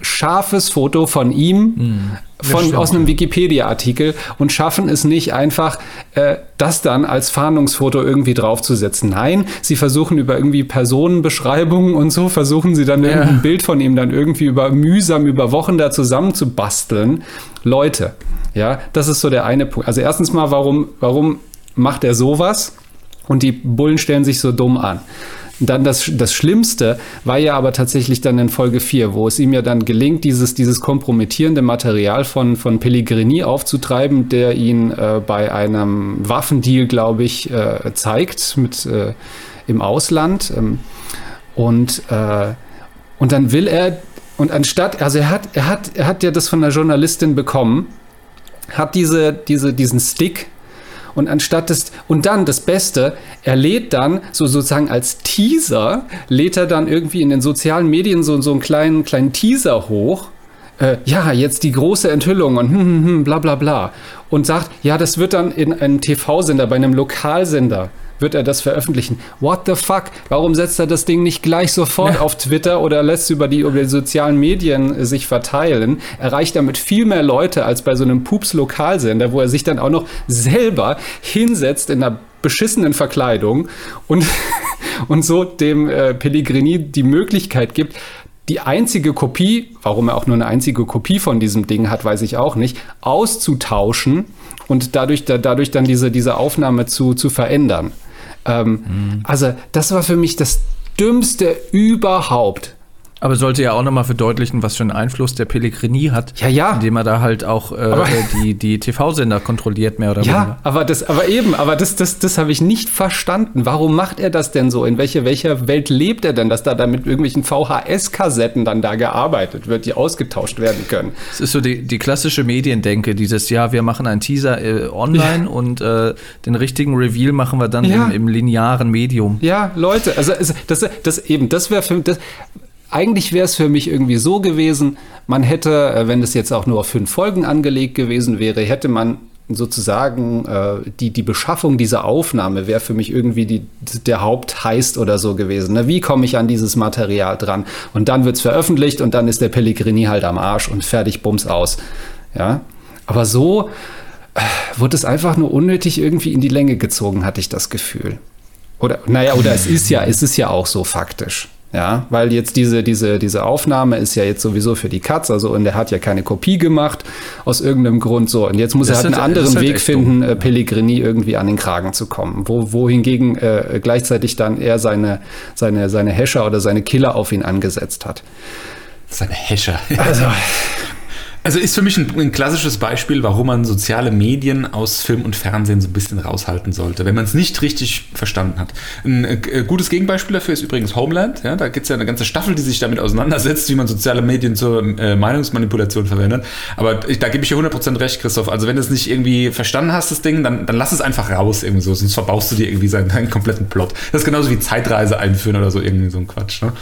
scharfes Foto von ihm mhm. von, aus einem Wikipedia-Artikel und schaffen es nicht einfach, äh, das dann als Fahndungsfoto irgendwie draufzusetzen. Nein, sie versuchen über irgendwie Personenbeschreibungen und so, versuchen sie dann ja. irgendein Bild von ihm dann irgendwie über mühsam über Wochen da zusammenzubasteln. Leute, ja, das ist so der eine Punkt. Also erstens mal, warum, warum macht er sowas? Und die Bullen stellen sich so dumm an. Dann das, das Schlimmste war ja aber tatsächlich dann in Folge 4, wo es ihm ja dann gelingt, dieses, dieses kompromittierende Material von, von Pellegrini aufzutreiben, der ihn äh, bei einem Waffendeal, glaube ich, äh, zeigt mit, äh, im Ausland. Ähm, und, äh, und dann will er, und anstatt, also er hat, er hat, er hat ja das von der Journalistin bekommen, hat diese, diese, diesen Stick und anstatt des, und dann das Beste, er lädt dann so sozusagen als Teaser, lädt er dann irgendwie in den sozialen Medien so, so einen kleinen, kleinen Teaser hoch. Äh, ja, jetzt die große Enthüllung und hm, hm, hm, bla bla bla. Und sagt, ja, das wird dann in einem TV-Sender, bei einem Lokalsender wird er das veröffentlichen. What the fuck? Warum setzt er das Ding nicht gleich sofort ja. auf Twitter oder lässt es über die, über die sozialen Medien sich verteilen? Erreicht damit viel mehr Leute als bei so einem Pups-Lokalsender, wo er sich dann auch noch selber hinsetzt in einer beschissenen Verkleidung und, und so dem äh, Pellegrini die Möglichkeit gibt, die einzige Kopie, warum er auch nur eine einzige Kopie von diesem Ding hat, weiß ich auch nicht, auszutauschen und dadurch, da, dadurch dann diese, diese Aufnahme zu, zu verändern. Ähm, mhm. Also das war für mich das Dümmste überhaupt. Aber sollte ja auch nochmal verdeutlichen, was für einen Einfluss der Pellegrini hat. Ja, ja. Indem er da halt auch äh, die, die TV-Sender kontrolliert, mehr oder Ja, weniger. aber das, aber eben, aber das, das, das habe ich nicht verstanden. Warum macht er das denn so? In welche, welcher Welt lebt er denn, dass da, da mit irgendwelchen VHS-Kassetten dann da gearbeitet wird, die ausgetauscht werden können? Es ist so die, die klassische Mediendenke, dieses, ja, wir machen einen Teaser äh, online und äh, den richtigen Reveal machen wir dann Ja. im, im linearen Medium. Ja, Leute, also es- das, das eben, das wäre für das. Eigentlich wäre es für mich irgendwie so gewesen, man hätte, äh, wenn es jetzt auch nur auf fünf Folgen angelegt gewesen wäre, hätte man sozusagen äh, die, die Beschaffung dieser Aufnahme wäre für mich irgendwie die, der Hauptheist oder so gewesen. Ne? Wie komme ich an dieses Material dran? Und dann wird es veröffentlicht und dann ist der Pellegrini halt am Arsch und fertig, bums aus. Ja, aber so äh, wurde es einfach nur unnötig irgendwie in die Länge gezogen, hatte ich das Gefühl. Oder, naja, oder es ist ja, es ist ja auch so faktisch. Ja, weil jetzt diese, diese, diese Aufnahme ist ja jetzt sowieso für die Katz, also und er hat ja keine Kopie gemacht aus irgendeinem Grund so. Und jetzt muss Das er halt einen halt- anderen halt Weg finden, dumm. äh, Pellegrini irgendwie an den Kragen zu kommen. Wo, wohingegen äh, gleichzeitig dann er seine, seine, seine Häscher oder seine Killer auf ihn angesetzt hat. Seine Häscher. Also, Also ist für mich ein, ein klassisches Beispiel, warum man soziale Medien aus Film und Fernsehen so ein bisschen raushalten sollte, wenn man es nicht richtig verstanden hat. Ein äh, gutes Gegenbeispiel dafür ist übrigens Homeland. Ja, da gibt es ja eine ganze Staffel, die sich damit auseinandersetzt, wie man soziale Medien zur äh, Meinungsmanipulation verwendet. Aber ich, da gebe ich dir 100% recht, Christoph. Also wenn du es nicht irgendwie verstanden hast, das Ding, dann, dann lass es einfach raus irgendwie so, sonst verbaust du dir irgendwie seinen, deinen kompletten Plot. Das ist genauso wie Zeitreise einführen oder so, irgendwie so ein Quatsch. Ne?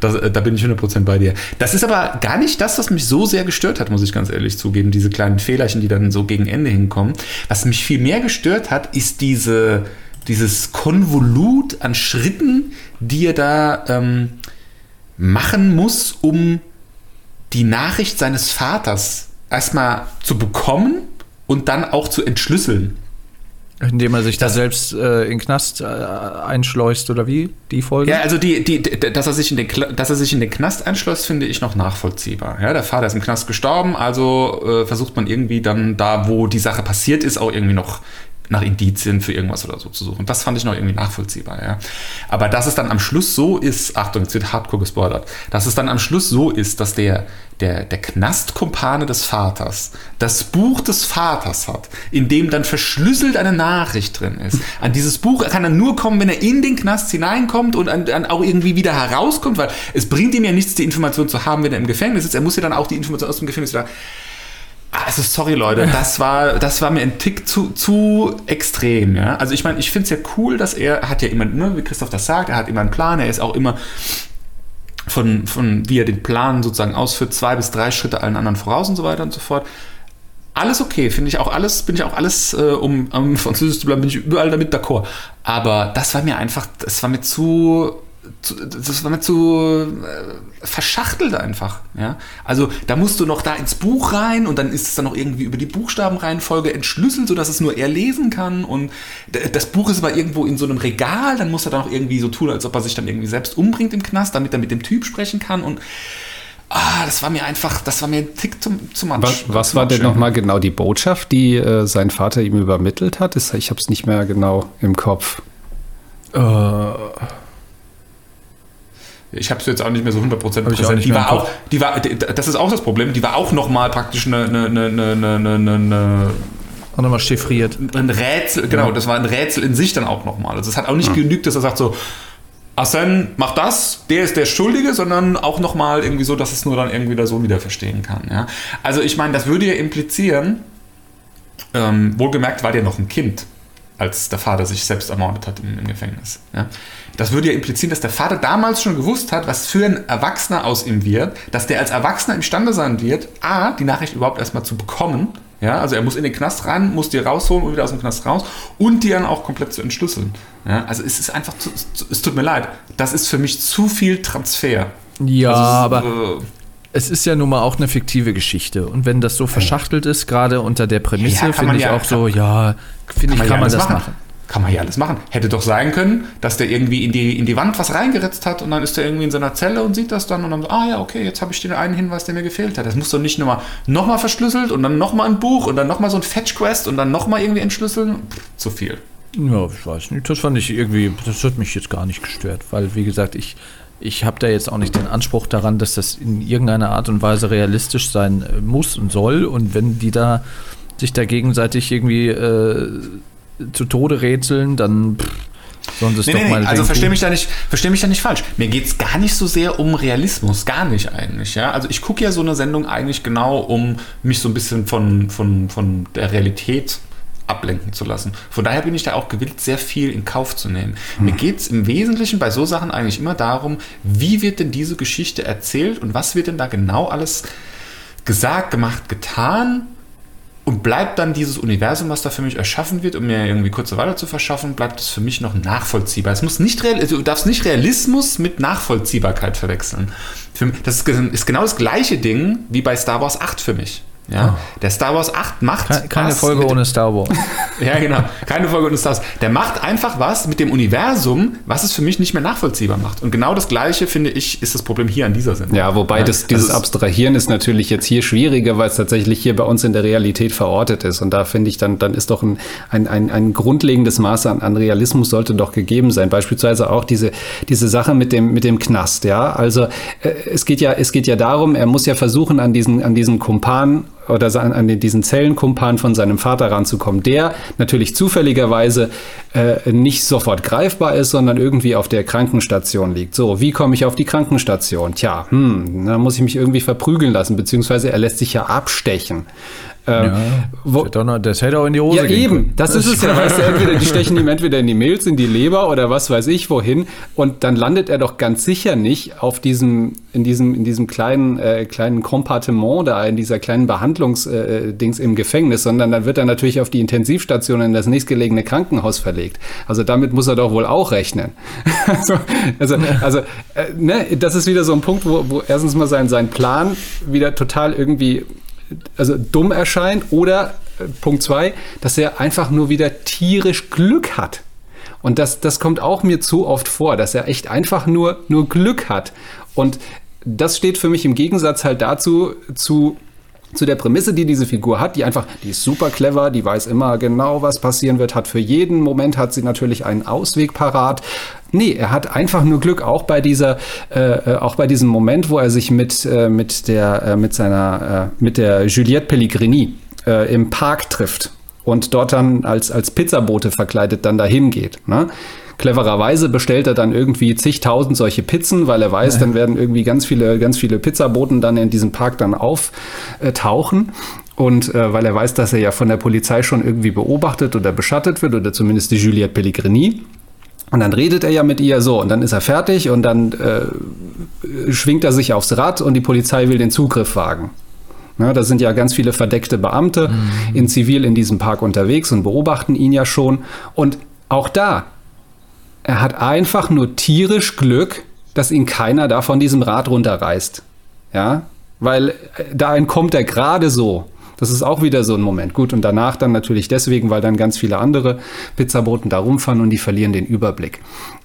Das, äh, da bin ich 100% bei dir. Das ist aber gar nicht das, was mich so sehr gestört hat, muss ich ganz ehrlich zugeben. Diese kleinen Fehlerchen, die dann so gegen Ende hinkommen. Was mich viel mehr gestört hat, ist diese, dieses Konvolut an Schritten, die er da ähm, machen muss, um die Nachricht seines Vaters erstmal zu bekommen und dann auch zu entschlüsseln. Indem er sich da selbst äh, in den Knast äh, einschleust oder wie? Die Folge? Ja, also die, die, dass, er sich in den, Kla- dass er sich in den Knast einschloss, finde ich noch nachvollziehbar. Ja, der Vater ist im Knast gestorben, also äh, versucht man irgendwie dann da, wo die Sache passiert ist, auch irgendwie noch nach Indizien für irgendwas oder so zu suchen. Das fand ich noch irgendwie nachvollziehbar, ja. Aber dass es dann am Schluss so ist, Achtung, jetzt wird hardcore gespoilert, dass es dann am Schluss so ist, dass der, der, der Knastkumpane des Vaters das Buch des Vaters hat, in dem dann verschlüsselt eine Nachricht drin ist. An dieses Buch kann er nur kommen, wenn er in den Knast hineinkommt und dann auch irgendwie wieder herauskommt, weil es bringt ihm ja nichts, die Information zu haben, wenn er im Gefängnis ist. Er muss ja dann auch die Information aus dem Gefängnis wieder also sorry Leute, das war, das war mir ein Tick zu, zu extrem, ja. Also ich meine, ich finde es ja cool, dass er, hat ja immer, ne, wie Christoph das sagt, er hat immer einen Plan, er ist auch immer von, von wie er den Plan sozusagen ausführt, zwei bis drei Schritte allen anderen voraus und so weiter und so fort. Alles okay, finde ich auch alles, bin ich auch alles, äh, um am Französisch zu bleiben, bin ich überall damit d'accord. Aber das war mir einfach, das war mir zu, zu das war mir zu äh, verschachtelt einfach. Ja? Also da musst du noch da ins Buch rein und dann ist es dann noch irgendwie über die Buchstabenreihenfolge entschlüsselt, sodass es nur er lesen kann. Und das Buch ist aber irgendwo in so einem Regal, dann muss er dann auch irgendwie so tun, als ob er sich dann irgendwie selbst umbringt im Knast, damit er mit dem Typ sprechen kann. Und ah, das war mir einfach, das war mir ein Tick zu, zu much. was, was Zu war denn nochmal genau die Botschaft, die äh, sein Vater ihm übermittelt hat? Ich habe es nicht mehr genau im Kopf. Äh, Ich habe es jetzt auch nicht mehr so 100% ich auch präsent. Die war auch, die war, das ist auch das Problem, die war auch nochmal praktisch eine, eine, eine, eine, eine, auch nochmal chiffriert. ein Rätsel, genau, das war ein Rätsel in sich dann auch nochmal. Also es hat auch nicht genügt, dass er sagt so, Arsène, mach das, der ist der Schuldige, sondern auch nochmal irgendwie so, dass es nur dann irgendwie der Sohn wieder verstehen kann. Ja? Also ich meine, das würde ja implizieren, ähm, wohlgemerkt war der noch ein Kind, als der Vater sich selbst ermordet hat im, im Gefängnis. Ja? Das würde ja implizieren, dass der Vater damals schon gewusst hat, was für ein Erwachsener aus ihm wird, dass der als Erwachsener imstande sein wird, A, die Nachricht überhaupt erstmal zu bekommen. Ja, also er muss in den Knast rein, muss die rausholen und wieder aus dem Knast raus und die dann auch komplett zu entschlüsseln. Ja, also es ist einfach, zu, es tut mir leid, das ist für mich zu viel Transfer. Ja, Also aber äh, es ist ja nun mal auch eine fiktive Geschichte. Und wenn das so verschachtelt ist, gerade unter der Prämisse, Ja, finde ich ja- auch so, ja, finde ich, kann ja man das machen. Kann man ja alles machen. Hätte doch sein können, dass der irgendwie in die, in die Wand was reingeritzt hat und dann ist er irgendwie in seiner Zelle und sieht das dann und dann so, ah ja, okay, jetzt habe ich den einen Hinweis, der mir gefehlt hat. Das muss doch nicht nur mal nochmal verschlüsselt und dann nochmal ein Buch und dann nochmal so ein Fetch-Quest und dann nochmal irgendwie entschlüsseln. Pff, zu viel. Ja, ich weiß nicht. Das fand ich irgendwie, das hat mich jetzt gar nicht gestört, weil, wie gesagt, ich, ich habe da jetzt auch nicht den Anspruch daran, dass das in irgendeiner Art und Weise realistisch sein äh, muss und soll. Und wenn die da sich da gegenseitig irgendwie äh, zu Tode rätseln, dann pff, sollen sie es Nee, doch nee, mal nee. Also verstehe mich, da nicht, versteh mich da nicht falsch. Mir geht es gar nicht so sehr um Realismus, gar nicht eigentlich. Ja? Also ich gucke ja so eine Sendung eigentlich genau, um mich so ein bisschen von, von, von der Realität ablenken zu lassen. Von daher bin ich da auch gewillt, sehr viel in Kauf zu nehmen. Mir geht es im Wesentlichen bei so Sachen eigentlich immer darum, wie wird denn diese Geschichte erzählt und was wird denn da genau alles gesagt, gemacht, getan und bleibt dann dieses Universum, was da für mich erschaffen wird, um mir irgendwie kurze Weile zu verschaffen, bleibt es für mich noch nachvollziehbar. Es muss nicht real, du darfst nicht Realismus mit Nachvollziehbarkeit verwechseln. Das ist genau das gleiche Ding wie bei Star Wars 8 für mich. Ja, der Star Wars 8 macht Ke- Keine was Folge mit- ohne Star Wars. ja, genau. Keine Folge ohne Stars. Der macht einfach was mit dem Universum, was es für mich nicht mehr nachvollziehbar macht. Und genau das Gleiche, finde ich, ist das Problem hier an dieser Sendung. Ja, wobei das, dieses ist- Abstrahieren ist natürlich jetzt hier schwieriger, weil es tatsächlich hier bei uns in der Realität verortet ist. Und da finde ich, dann, dann ist doch ein, ein, ein, ein grundlegendes Maß an, an Realismus sollte doch gegeben sein. Beispielsweise auch diese, diese Sache mit dem, mit dem Knast, ja. Also äh, es geht ja, es geht ja darum, er muss ja versuchen, an diesen, an diesen Kumpan oder an, diesen Zellenkumpan von seinem Vater ranzukommen, der natürlich zufälligerweise äh, nicht sofort greifbar ist, sondern irgendwie auf der Krankenstation liegt. So, wie komme ich auf die Krankenstation? Tja, hm, da muss ich mich irgendwie verprügeln lassen, beziehungsweise er lässt sich ja abstechen. Ähm, auch noch- Das hätte auch in die Hose ja, eben. Das ist es ja. Weißt entweder, die stechen ihm entweder in die Milz, in die Leber oder was weiß ich wohin. Und dann landet er doch ganz sicher nicht auf diesem, in diesem, in diesem kleinen, äh, kleinen Kompartement da, in dieser kleinen Behandlungsdings äh, Dings im Gefängnis, sondern dann wird er natürlich auf die Intensivstation in das nächstgelegene Krankenhaus verlegt. Also damit muss er doch wohl auch rechnen. also, also, also äh, ne, das ist wieder so ein Punkt, wo, wo erstens mal sein, sein Plan wieder total irgendwie also dumm erscheint oder äh, Punkt zwei, dass er einfach nur wieder tierisch Glück hat. Und das, das kommt auch mir zu oft vor, dass er echt einfach nur, nur Glück hat. Und das steht für mich im Gegensatz halt dazu, zu, zu der Prämisse, die diese Figur hat, die einfach, die ist super clever, die weiß immer genau, was passieren wird, hat für jeden Moment hat sie natürlich einen Ausweg parat. Nee, er hat einfach nur Glück, auch bei dieser, äh, äh, auch bei diesem Moment, wo er sich mit, äh, mit der, äh, mit seiner, äh, mit der Juliette Pellegrini äh, im Park trifft und dort dann als, als Pizzabote verkleidet dann dahin geht. Ne? Clevererweise bestellt er dann irgendwie zigtausend solche Pizzen, weil er weiß, dann werden irgendwie ganz viele, ganz viele Pizzaboten dann in diesem Park dann auftauchen. Und äh, weil er weiß, dass er ja von der Polizei schon irgendwie beobachtet oder beschattet wird, oder zumindest die Juliette Pellegrini. Und dann redet er ja mit ihr so und dann ist er fertig und dann äh, schwingt er sich aufs Rad und die Polizei will den Zugriff wagen. Ja, da sind ja ganz viele verdeckte Beamte in Zivil in diesem Park unterwegs und beobachten ihn ja schon. Und auch da, er hat einfach nur tierisch Glück, dass ihn keiner da von diesem Rad runterreißt. Ja, weil äh, da entkommt er gerade so. Das ist auch wieder so ein Moment. Gut, und danach dann natürlich deswegen, weil dann ganz viele andere Pizzaboten da rumfahren und die verlieren den Überblick.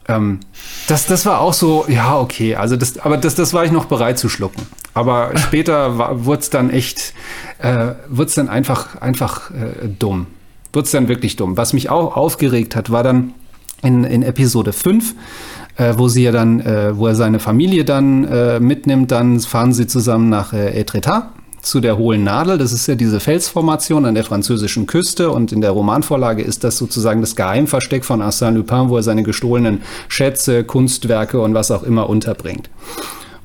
Ähm, das, das war auch so, ja, okay, also das, aber das, das war ich noch bereit zu schlucken. Aber später wurde es dann echt, äh, wurde es dann einfach, einfach äh, dumm. Wurde es dann wirklich dumm. Was mich auch aufgeregt hat, war dann in, in Episode 5, äh, wo sie ja dann, äh, wo er seine Familie dann äh, mitnimmt, dann fahren sie zusammen nach äh, Etretat zu der hohlen Nadel. Das ist ja diese Felsformation an der französischen Küste und in der Romanvorlage ist das sozusagen das Geheimversteck von Arsène Lupin, wo er seine gestohlenen Schätze, Kunstwerke und was auch immer unterbringt.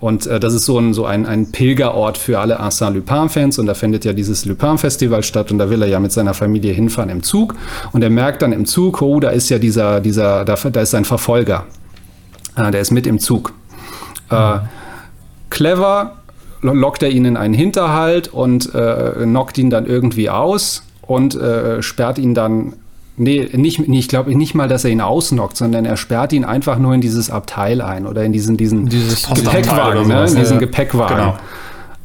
Und äh, das ist so ein, so ein, ein Pilgerort für alle Arsène Lupin-Fans. Und da findet ja dieses Lupin-Festival statt. Und da will er ja mit seiner Familie hinfahren im Zug. Und er merkt dann im Zug, oh, da ist ja dieser, dieser, da, da ist sein Verfolger. Äh, der ist mit im Zug. Äh, clever lockt er ihn in einen Hinterhalt und äh, knockt ihn dann irgendwie aus und äh, sperrt ihn dann. Nee, nicht, nee, ich glaube nicht mal, dass er ihn ausnockt, sondern er sperrt ihn einfach nur in dieses Abteil ein oder in diesen, diesen Dieses Gepäckwagen, ne? in diesen ja. Gepäckwagen. Genau.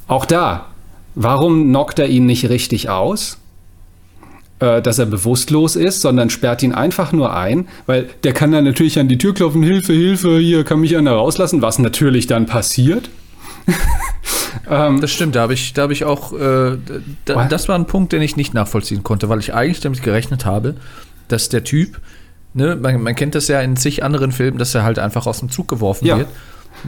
Auch da, warum knockt er ihn nicht richtig aus? Äh, dass er bewusstlos ist, sondern sperrt ihn einfach nur ein, weil der kann dann natürlich an die Tür klopfen, Hilfe, Hilfe, hier kann mich einer rauslassen, was natürlich dann passiert. Das stimmt, da habe ich, da habe ich auch, äh, da, das war ein Punkt, den ich nicht nachvollziehen konnte, weil ich eigentlich damit gerechnet habe, dass der Typ, ne, man, man kennt das ja in zig anderen Filmen, dass er halt einfach aus dem Zug geworfen Ja. wird.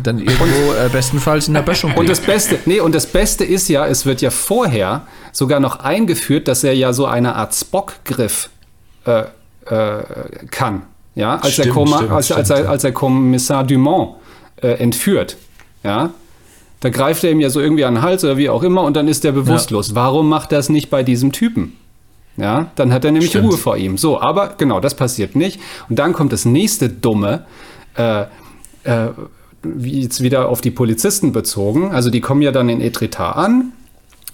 Dann irgendwo äh, bestenfalls in der Böschung. Und das Beste, nee, und das Beste ist ja, es wird ja vorher sogar noch eingeführt, dass er ja so eine Art Spock-Griff äh, äh, kann. Ja, als, Stimmt, er, Komma, stimmt, als, als, er, stimmt. als er Kommissar Dumont äh, entführt. Ja, da greift er ihm ja so irgendwie an den Hals oder wie auch immer und dann ist er bewusstlos. Warum macht er es nicht bei diesem Typen? Ja, dann hat er nämlich Stimmt. Ruhe vor ihm. So, aber genau, das passiert nicht. Und dann kommt das nächste Dumme, äh, äh, wie jetzt wieder auf die Polizisten bezogen. Also die kommen ja dann in Etretat an.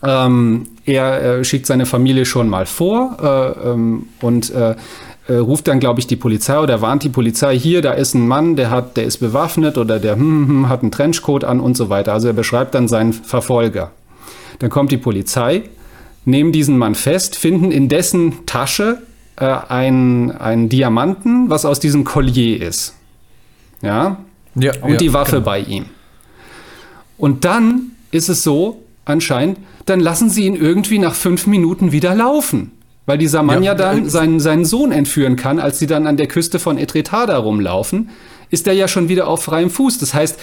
Ähm, er äh, schickt seine Familie schon mal vor äh, ähm, und äh, ruft dann, glaube ich, die Polizei oder warnt die Polizei, hier, da ist ein Mann, der hat, der ist bewaffnet oder der hm, hm, hm, hat einen Trenchcoat an und so weiter. Also er beschreibt dann seinen Verfolger. Dann kommt die Polizei, nehmen diesen Mann fest, finden in dessen Tasche äh, einen, einen Diamanten, was aus diesem Collier ist. Ja, ja, und ja, die Waffe genau. bei ihm. Und dann ist es so, anscheinend, dann lassen sie ihn irgendwie nach fünf Minuten wieder laufen. Weil dieser Mann ja, Ja, dann äh, seinen, seinen Sohn entführen kann, als sie dann an der Küste von Etretada rumlaufen, ist er ja schon wieder auf freiem Fuß. Das heißt,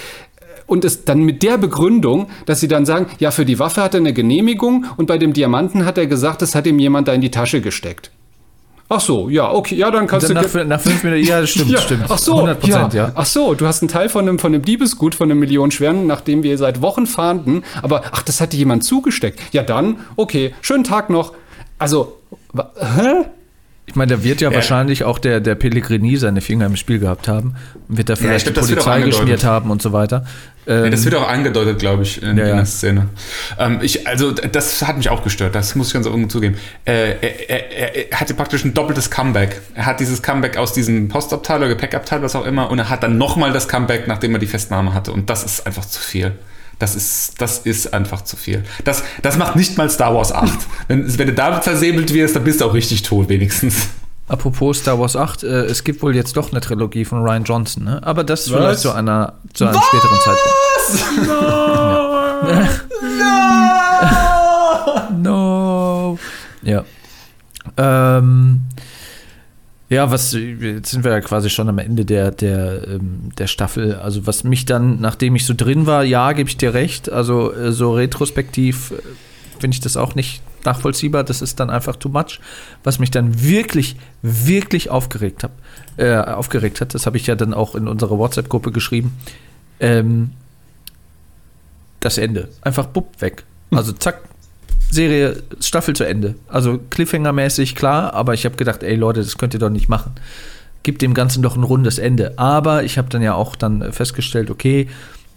und es dann mit der Begründung, dass sie dann sagen, ja, für die Waffe hat er eine Genehmigung und bei dem Diamanten hat er gesagt, das hat ihm jemand da in die Tasche gesteckt. Ach so, ja, okay, ja, dann kannst Dann du. nach, nach fünf Minuten, ja, das stimmt, Ja, stimmt. Ach so, 100 Prozent, ja. Ach so, du hast einen Teil von einem, von einem Diebesgut von einem Million schweren, nachdem wir seit Wochen fahnden. Aber ach, das hatte jemand zugesteckt. Ja, dann, okay, schönen Tag noch. Also, hä? Ich meine, da wird ja, wahrscheinlich auch der, der Pellegrini seine Finger im Spiel gehabt haben. Und wird da vielleicht glaub, die Polizei geschmiert haben und so weiter. Ähm, Ja, das wird auch angedeutet, glaube ich, in, Ja, in ja. der Szene. Ähm, ich, also, das hat mich auch gestört, das muss ich ganz offen zugeben. Äh, er, er, er hatte praktisch ein doppeltes Comeback. Er hat dieses Comeback aus diesem Postabteil oder Gepäckabteil, was auch immer, und er hat dann nochmal das Comeback, nachdem er die Festnahme hatte. Und das ist einfach zu viel. Das ist, das ist einfach zu viel. Das, das macht nicht mal Star Wars 8. wenn, wenn du damit versäbelt wirst, dann bist du auch richtig tot, wenigstens. Apropos Star Wars 8, äh, es gibt wohl jetzt doch eine Trilogie von Ryan Johnson, ne? Aber das Was? vielleicht zu, einer, zu einem späteren Zeitpunkt. No. Ja. Ähm, ja, was, jetzt sind wir ja quasi schon am Ende der, der, ähm, der Staffel. Also, was mich dann, nachdem ich so drin war, ja, gebe ich dir recht. Also, äh, so retrospektiv äh, finde ich das auch nicht nachvollziehbar. Das ist dann einfach too much. Was mich dann wirklich, wirklich aufgeregt, hab, äh, aufgeregt hat, das habe ich ja dann auch in unserer WhatsApp-Gruppe geschrieben. Ähm, das Ende. Einfach bupp weg. Also zack, Serie, Staffel zu Ende. Also Cliffhanger-mäßig, klar, aber ich habe gedacht, ey Leute, das könnt ihr doch nicht machen. Gibt dem Ganzen doch ein rundes Ende. Aber ich habe dann ja auch dann festgestellt, okay,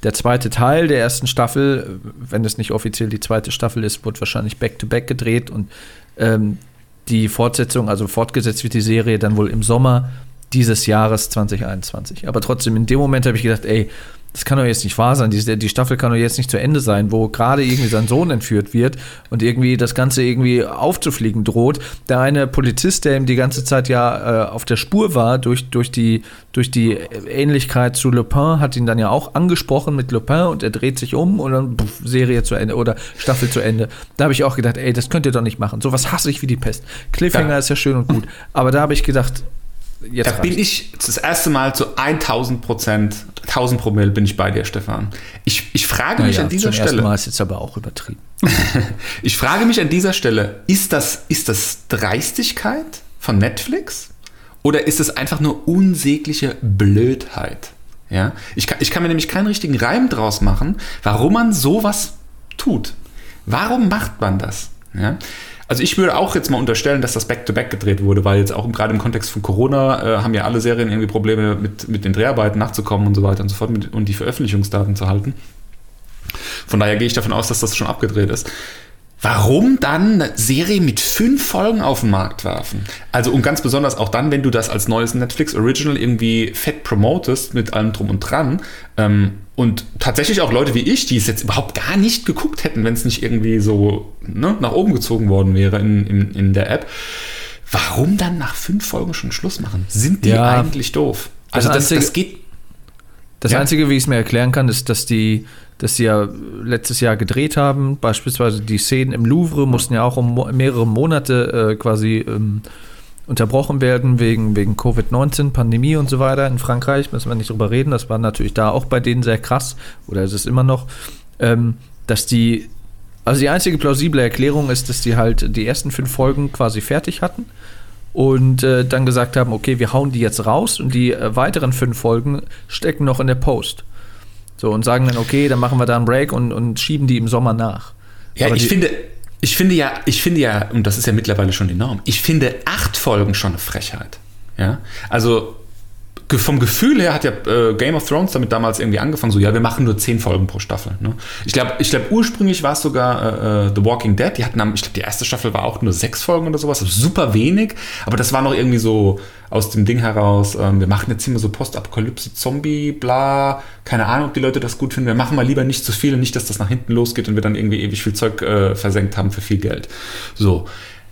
der zweite Teil der ersten Staffel, wenn es nicht offiziell die zweite Staffel ist, wird wahrscheinlich back-to-back gedreht und ähm, die Fortsetzung, also fortgesetzt wird die Serie dann wohl im Sommer dieses Jahres 2021. Aber trotzdem, in dem Moment habe ich gedacht, ey, das kann doch jetzt nicht wahr sein. Die, die Staffel kann doch jetzt nicht zu Ende sein, wo gerade irgendwie sein Sohn entführt wird und irgendwie das Ganze irgendwie aufzufliegen droht. Der eine Polizist, der ihm die ganze Zeit ja äh, auf der Spur war, durch, durch, die, durch die Ähnlichkeit zu Lupin, hat ihn dann ja auch angesprochen mit Lupin und er dreht sich um und dann pff, Serie zu Ende oder Staffel zu Ende. Da habe ich auch gedacht, ey, das könnt ihr doch nicht machen. Sowas hasse ich wie die Pest. Cliffhanger Ja. ist ja schön und gut. Aber da habe ich gedacht, jetzt Da bin ich das erste Mal zu 1000 Prozent, 1000 Promille bin ich bei dir, Stefan. Ich, ich frage mich Naja, an dieser zum ersten Stelle, Mal ist jetzt aber auch übertrieben. ich frage mich an dieser Stelle, ist das, ist das Dreistigkeit von Netflix oder ist es einfach nur unsägliche Blödheit? Ja, ich kann, ich kann mir nämlich keinen richtigen Reim draus machen, warum man sowas tut. Warum macht man das? Ja? Also ich würde auch jetzt mal unterstellen, dass das Back-to-Back gedreht wurde, weil jetzt auch gerade im Kontext von Corona äh, haben ja alle Serien irgendwie Probleme mit, mit den Dreharbeiten nachzukommen und so weiter und so fort mit, und die Veröffentlichungsdaten zu halten. Von daher gehe ich davon aus, dass das schon abgedreht ist. Warum dann eine Serie mit fünf Folgen auf den Markt werfen? Also und ganz besonders auch dann, wenn du das als neues Netflix Original irgendwie fett promotest mit allem drum und dran. Ähm, und tatsächlich auch Leute wie ich, die es jetzt überhaupt gar nicht geguckt hätten, wenn es nicht irgendwie so ne, nach oben gezogen worden wäre in, in, in der App. Warum dann nach fünf Folgen schon Schluss machen? Sind die Ja. eigentlich doof? Also Das das, das, Einzige- geht. Das Ja. Einzige, wie ich es mir erklären kann, ist, dass die, dass sie ja letztes Jahr gedreht haben. Beispielsweise die Szenen im Louvre mussten ja auch um mehrere Monate äh, quasi ähm, unterbrochen werden wegen, wegen Covid-19, Pandemie und so weiter in Frankreich, müssen wir nicht drüber reden. Das war natürlich da auch bei denen sehr krass, oder ist es immer noch, ähm, dass die, also die einzige plausible Erklärung ist, dass die halt die ersten fünf Folgen quasi fertig hatten und äh, dann gesagt haben, okay, wir hauen die jetzt raus und die äh, weiteren fünf Folgen stecken noch in der Post. So, und sagen dann, okay, dann machen wir da einen Break und, und schieben die im Sommer nach. Ja, Aber ich die, finde, ich finde ja, ich finde ja, und das ist ja mittlerweile schon enorm, ich finde acht Folgen schon eine Frechheit. Ja, also vom Gefühl her hat ja äh, Game of Thrones damit damals irgendwie angefangen, so ja, wir machen nur zehn Folgen pro Staffel. Ne? Ich glaube, ich glaub, ursprünglich war es sogar äh, äh, The Walking Dead. Die hatten, ich glaube, die erste Staffel war auch nur sechs Folgen oder sowas, also super wenig. Aber das war noch irgendwie so aus dem Ding heraus. Ähm, wir machen jetzt immer so Postapokalypse, Zombie, bla. Keine Ahnung, ob die Leute das gut finden. Wir machen mal lieber nicht zu viel und nicht, dass das nach hinten losgeht und wir dann irgendwie ewig viel Zeug äh, versenkt haben für viel Geld. So.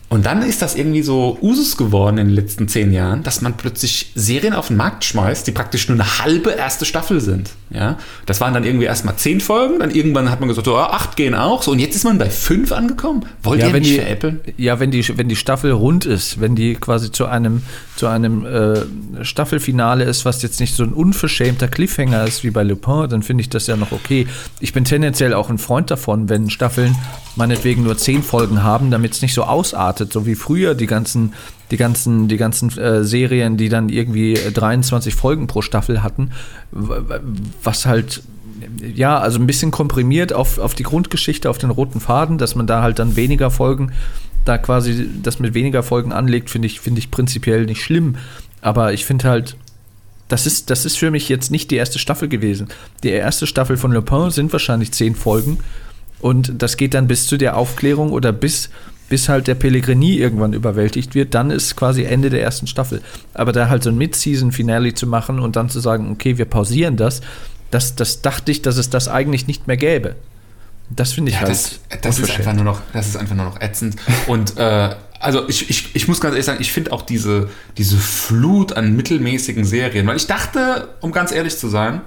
Und dann ist das irgendwie so Usus geworden in den letzten zehn Jahren, dass man plötzlich Serien auf den Markt schmeißt, die praktisch nur eine halbe erste Staffel sind. Ja, das waren dann irgendwie erstmal zehn Folgen, dann irgendwann hat man gesagt, oh, acht gehen auch. So, und jetzt ist man bei fünf angekommen. Wollt ja, ihr wenn mich die, veräppeln? ja, wenn die, wenn die Staffel rund ist, wenn die quasi zu einem, zu einem äh, Staffelfinale ist, was jetzt nicht so ein unverschämter Cliffhanger ist wie bei Lupin, dann finde ich das ja noch okay. Ich bin tendenziell auch ein Freund davon, wenn Staffeln meinetwegen nur zehn Folgen haben, damit es nicht so ausartet, so wie früher die ganzen, die ganzen, die ganzen äh, Serien, die dann irgendwie äh, 23 Folgen pro Staffel hatten, was halt ja, also ein bisschen komprimiert auf, auf die Grundgeschichte, auf den roten Faden, dass man da halt dann weniger Folgen, da quasi das mit weniger Folgen anlegt, finde ich, finde ich prinzipiell nicht schlimm. Aber ich finde halt, das ist, das ist für mich jetzt nicht die erste Staffel gewesen. Die erste Staffel von Le Pen sind wahrscheinlich zehn Folgen und das geht dann bis zu der Aufklärung oder bis, bis halt der Pellegrini irgendwann überwältigt wird. Dann ist quasi Ende der ersten Staffel. Aber da halt so ein Mid-Season-Finale zu machen und dann zu sagen, okay, wir pausieren das, das, das dachte ich, dass es das eigentlich nicht mehr gäbe. Das finde ich Ja, halt. das, das ist einfach nur noch, das ist einfach nur noch ätzend. Und äh, also ich, ich, ich muss ganz ehrlich sagen, ich finde auch diese, diese Flut an mittelmäßigen Serien, weil ich dachte, um ganz ehrlich zu sein,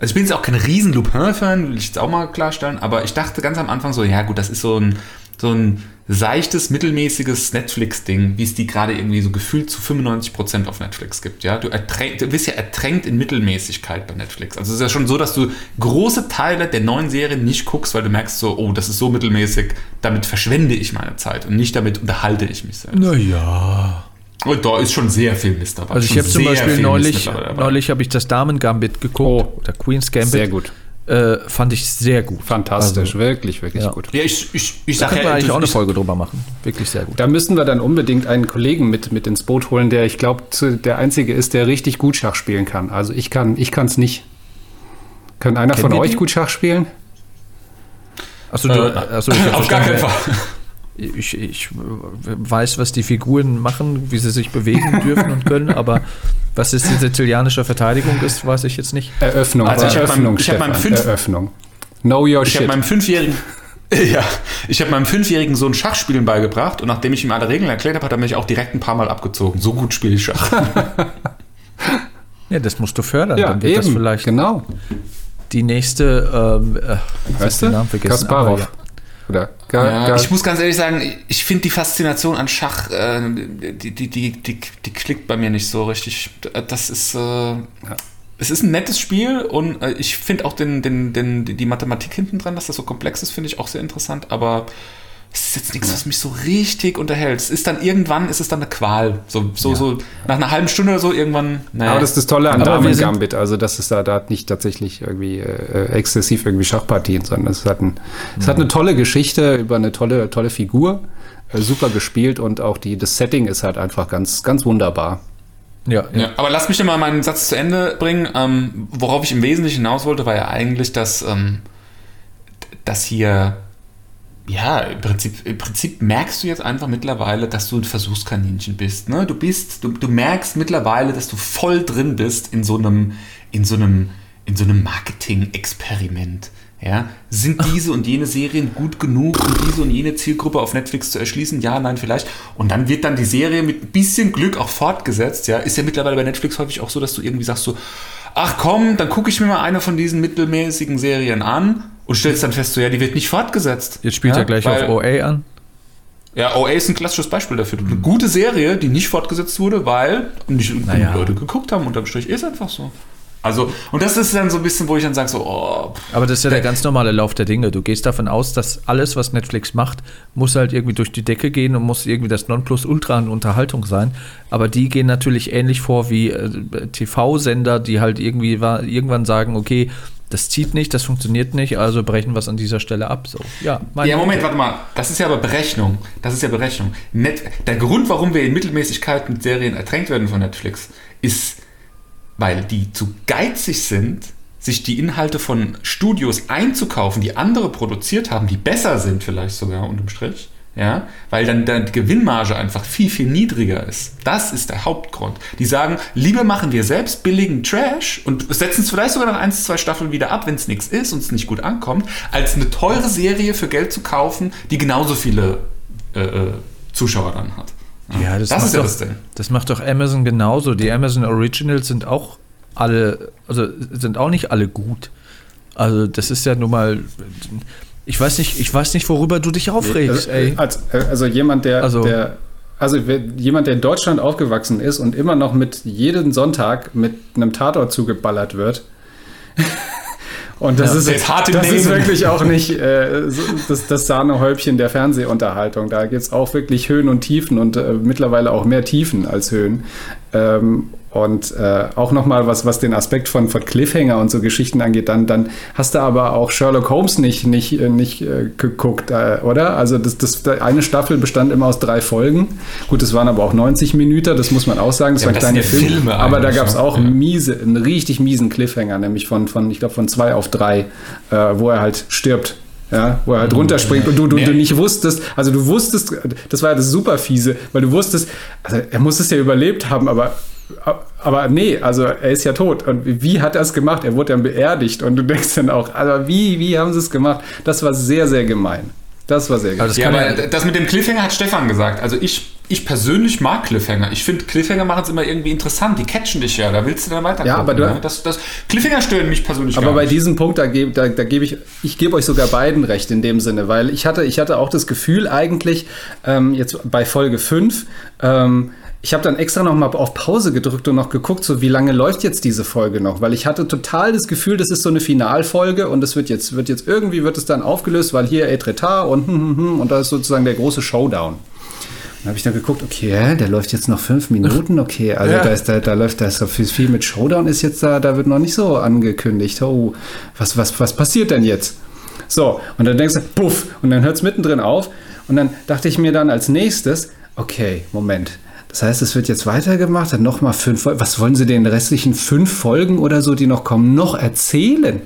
also ich bin jetzt auch kein riesen Lupin-Fan, will ich jetzt auch mal klarstellen, aber ich dachte ganz am Anfang so, ja gut, das ist so ein, so ein seichtes, mittelmäßiges Netflix-Ding, wie es die gerade irgendwie so gefühlt zu 95% auf Netflix gibt, ja. Du, du bist ja ertränkt in Mittelmäßigkeit bei Netflix. Also es ist ja schon so, dass du große Teile der neuen Serien nicht guckst, weil du merkst so, oh, das ist so mittelmäßig, damit verschwende ich meine Zeit und nicht damit unterhalte ich mich selbst. Naja. Und da ist schon sehr viel Mist dabei. Also ich habe zum Beispiel neulich, neulich habe ich das Damen-Gambit geguckt, Oh. oder Queen's Gambit. Sehr gut. Äh, fand ich sehr gut. Fantastisch, wirklich, wirklich ja. gut. Ja, ich, ich, ich Da sag können wir ja, eigentlich auch eine Folge drüber machen. Wirklich sehr gut. Da müssten wir dann unbedingt einen Kollegen mit, mit ins Boot holen, der, ich glaube, der einzige ist, der richtig gut Schach spielen kann. Also ich kann ich es nicht. Kann einer Kennen von euch die? gut Schach spielen? Achso, du, Äh, achso, auf gar keinen Fall. Ich, ich weiß, was die Figuren machen, wie sie sich bewegen dürfen und können, aber was jetzt die sizilianische Verteidigung ist, weiß ich jetzt nicht. Eröffnung, Also ich hab Eröffnung, meinem- ich hab meinem fünf- Eröffnung. Know your Ich habe shit. meinem fünfjährigen ja, ich habe meinem fünfjährigen Sohn Schachspielen beigebracht und nachdem ich ihm alle Regeln erklärt habe, hat er mich auch direkt ein paar Mal abgezogen. So gut spiele ich Schach. Ja, das musst du fördern, Ja, dann wird das eben, vielleicht genau. die nächste, ähm, äh, ich Weißt den du? Namen vergessen, Kasparov. Ja. Oder Ga, Ja, Ga, ich muss ganz ehrlich sagen, ich finde die Faszination an Schach, äh, die, die, die, die, die klickt bei mir nicht so richtig. Das ist, äh, es ist ein nettes Spiel und äh, ich finde auch den, den, den, die Mathematik hinten dran, dass das so komplex ist, finde ich auch sehr interessant, aber es ist jetzt nichts, was mich so richtig unterhält. Es ist dann irgendwann, ist es dann eine Qual. So, so, so nach einer halben Stunde oder so irgendwann. Naja. aber das ist das Tolle an Damen Gambit, also dass es da, da hat nicht tatsächlich irgendwie äh, exzessiv irgendwie Schachpartien, sondern es hat, ein, es hat eine tolle Geschichte über eine tolle, tolle Figur, äh, super gespielt und auch die, das Setting ist halt einfach ganz, ganz wunderbar. Ja, ja. Ja, aber lass mich doch mal meinen Satz zu Ende bringen. Ähm, worauf ich im Wesentlichen hinaus wollte, war ja eigentlich, dass, ähm, dass hier, ja, im Prinzip, im Prinzip merkst du jetzt einfach mittlerweile, dass du ein Versuchskaninchen bist. Ne? Du bist, du, du merkst mittlerweile, dass du voll drin bist in so einem, in so einem, in so einem Marketing-Experiment. Ja, sind diese und jene Serien gut genug, um diese und jene Zielgruppe auf Netflix zu erschließen? Ja, nein, vielleicht. Und dann wird dann die Serie mit ein bisschen Glück auch fortgesetzt. Ja, ist ja mittlerweile bei Netflix häufig auch so, dass du irgendwie sagst so, ach komm, dann gucke ich mir mal eine von diesen mittelmäßigen Serien an und stellst dann fest, so ja, die wird nicht fortgesetzt. Jetzt spielt ja, er gleich weil- auf OA an. Ja, OA ist ein klassisches Beispiel dafür. Eine gute Serie, die nicht fortgesetzt wurde, weil nicht Naja. Leute geguckt haben. Unterm Strich ist einfach so. Also, und das ist dann so ein bisschen, wo ich dann sage, so, oh, Aber das ist ja der ganz normale Lauf der Dinge. Du gehst davon aus, dass alles, was Netflix macht, muss halt irgendwie durch die Decke gehen und muss irgendwie das Nonplusultra an Unterhaltung sein. Aber die gehen natürlich ähnlich vor wie äh, TV-Sender, die halt irgendwie wa- irgendwann sagen, okay, das zieht nicht, das funktioniert nicht, also brechen wir es an dieser Stelle ab. So, ja, Ja, Moment, warte mal. Das ist ja aber Berechnung. Das ist ja Berechnung. Net der Grund, warum wir in Mittelmäßigkeit mit Serien ertränkt werden von Netflix, ist, weil die zu geizig sind, sich die Inhalte von Studios einzukaufen, die andere produziert haben, die besser sind vielleicht sogar unterm Strich. Ja, weil dann, dann die Gewinnmarge einfach viel, viel niedriger ist. Das ist der Hauptgrund. Die sagen, lieber machen wir selbst billigen Trash und setzen es vielleicht sogar nach ein, zwei Staffeln wieder ab, wenn es nichts ist und es nicht gut ankommt, als eine teure Serie für Geld zu kaufen, die genauso viele äh, äh, Zuschauer dann hat. Ja, das, das ist ja doch, das Ding. Das macht doch Amazon genauso. Die Amazon Originals sind auch alle, also sind auch nicht alle gut. Also das ist ja nun mal, ich weiß nicht, ich weiß nicht, worüber du dich aufregst, Also, ey. als, also jemand, der, Also- der also jemand, der in Deutschland aufgewachsen ist und immer noch mit jeden Sonntag mit einem Tatort zugeballert wird. Und das, Ja, ist, ist das ist Nehmen. wirklich auch nicht äh, so- das, das Sahnehäubchen der Fernsehunterhaltung. Da gibt es auch wirklich Höhen und Tiefen und äh, mittlerweile auch mehr Tiefen als Höhen. Ähm, und äh, auch nochmal was, was den Aspekt von, von Cliffhanger und so Geschichten angeht, dann, dann hast du aber auch Sherlock Holmes nicht, nicht, äh, nicht äh, geguckt, äh, oder? Also das, das, eine Staffel bestand immer aus drei Folgen. Gut, das waren aber auch 90 Minuten, das muss man auch sagen. Das Ja, waren das kleine Filme. Filme aber da gab es auch Ja. miese, einen richtig miesen Cliffhanger, nämlich von, von ich glaube, von zwei auf drei, äh, wo er halt stirbt. Ja, wo er halt runterspringt und du, du, Nee. du nicht wusstest, also du wusstest, das war ja das super fiese, weil du wusstest, also er muss es ja überlebt haben, aber, aber nee, also er ist ja tot. Und wie hat er es gemacht? Er wurde dann beerdigt und du denkst dann auch, also wie, wie haben sie es gemacht? Das war sehr, sehr gemein. Das war sehr gemein. Aber das aber ja, das mit dem Cliffhanger hat Stefan gesagt. Also ich, ich persönlich mag Cliffhanger. Ich finde, Cliffhanger machen es immer irgendwie interessant. Die catchen dich ja. Da willst du dann weiter Ja, aber du- ne? das, das, Cliffhanger stören mich persönlich Aber bei nicht. diesem Punkt, da gebe da, da geb ich, ich gebe euch sogar beiden recht in dem Sinne, weil ich hatte, ich hatte auch das Gefühl eigentlich, ähm, jetzt bei Folge 5, ähm, ich habe dann extra noch mal auf Pause gedrückt und noch geguckt, so wie lange läuft jetzt diese Folge noch, weil ich hatte total das Gefühl, das ist so eine Finalfolge und es wird jetzt, wird jetzt irgendwie wird es dann aufgelöst, weil hier Etretat und hm, hm, hm, und da ist sozusagen der große Showdown. Dann habe ich dann geguckt, okay, der läuft jetzt noch fünf Minuten, okay, also Ja. da ist da, da läuft da ist so viel, viel mit Showdown ist jetzt da, da wird noch nicht so angekündigt. Oh, was, was, was passiert denn jetzt? So, und dann denkst du, puff, und dann hört es mittendrin auf. Und dann dachte ich mir dann als nächstes, okay, Moment. Das heißt, es wird jetzt weitergemacht, dann nochmal fünf Folgen. Was wollen sie den restlichen fünf Folgen oder so, die noch kommen, noch erzählen?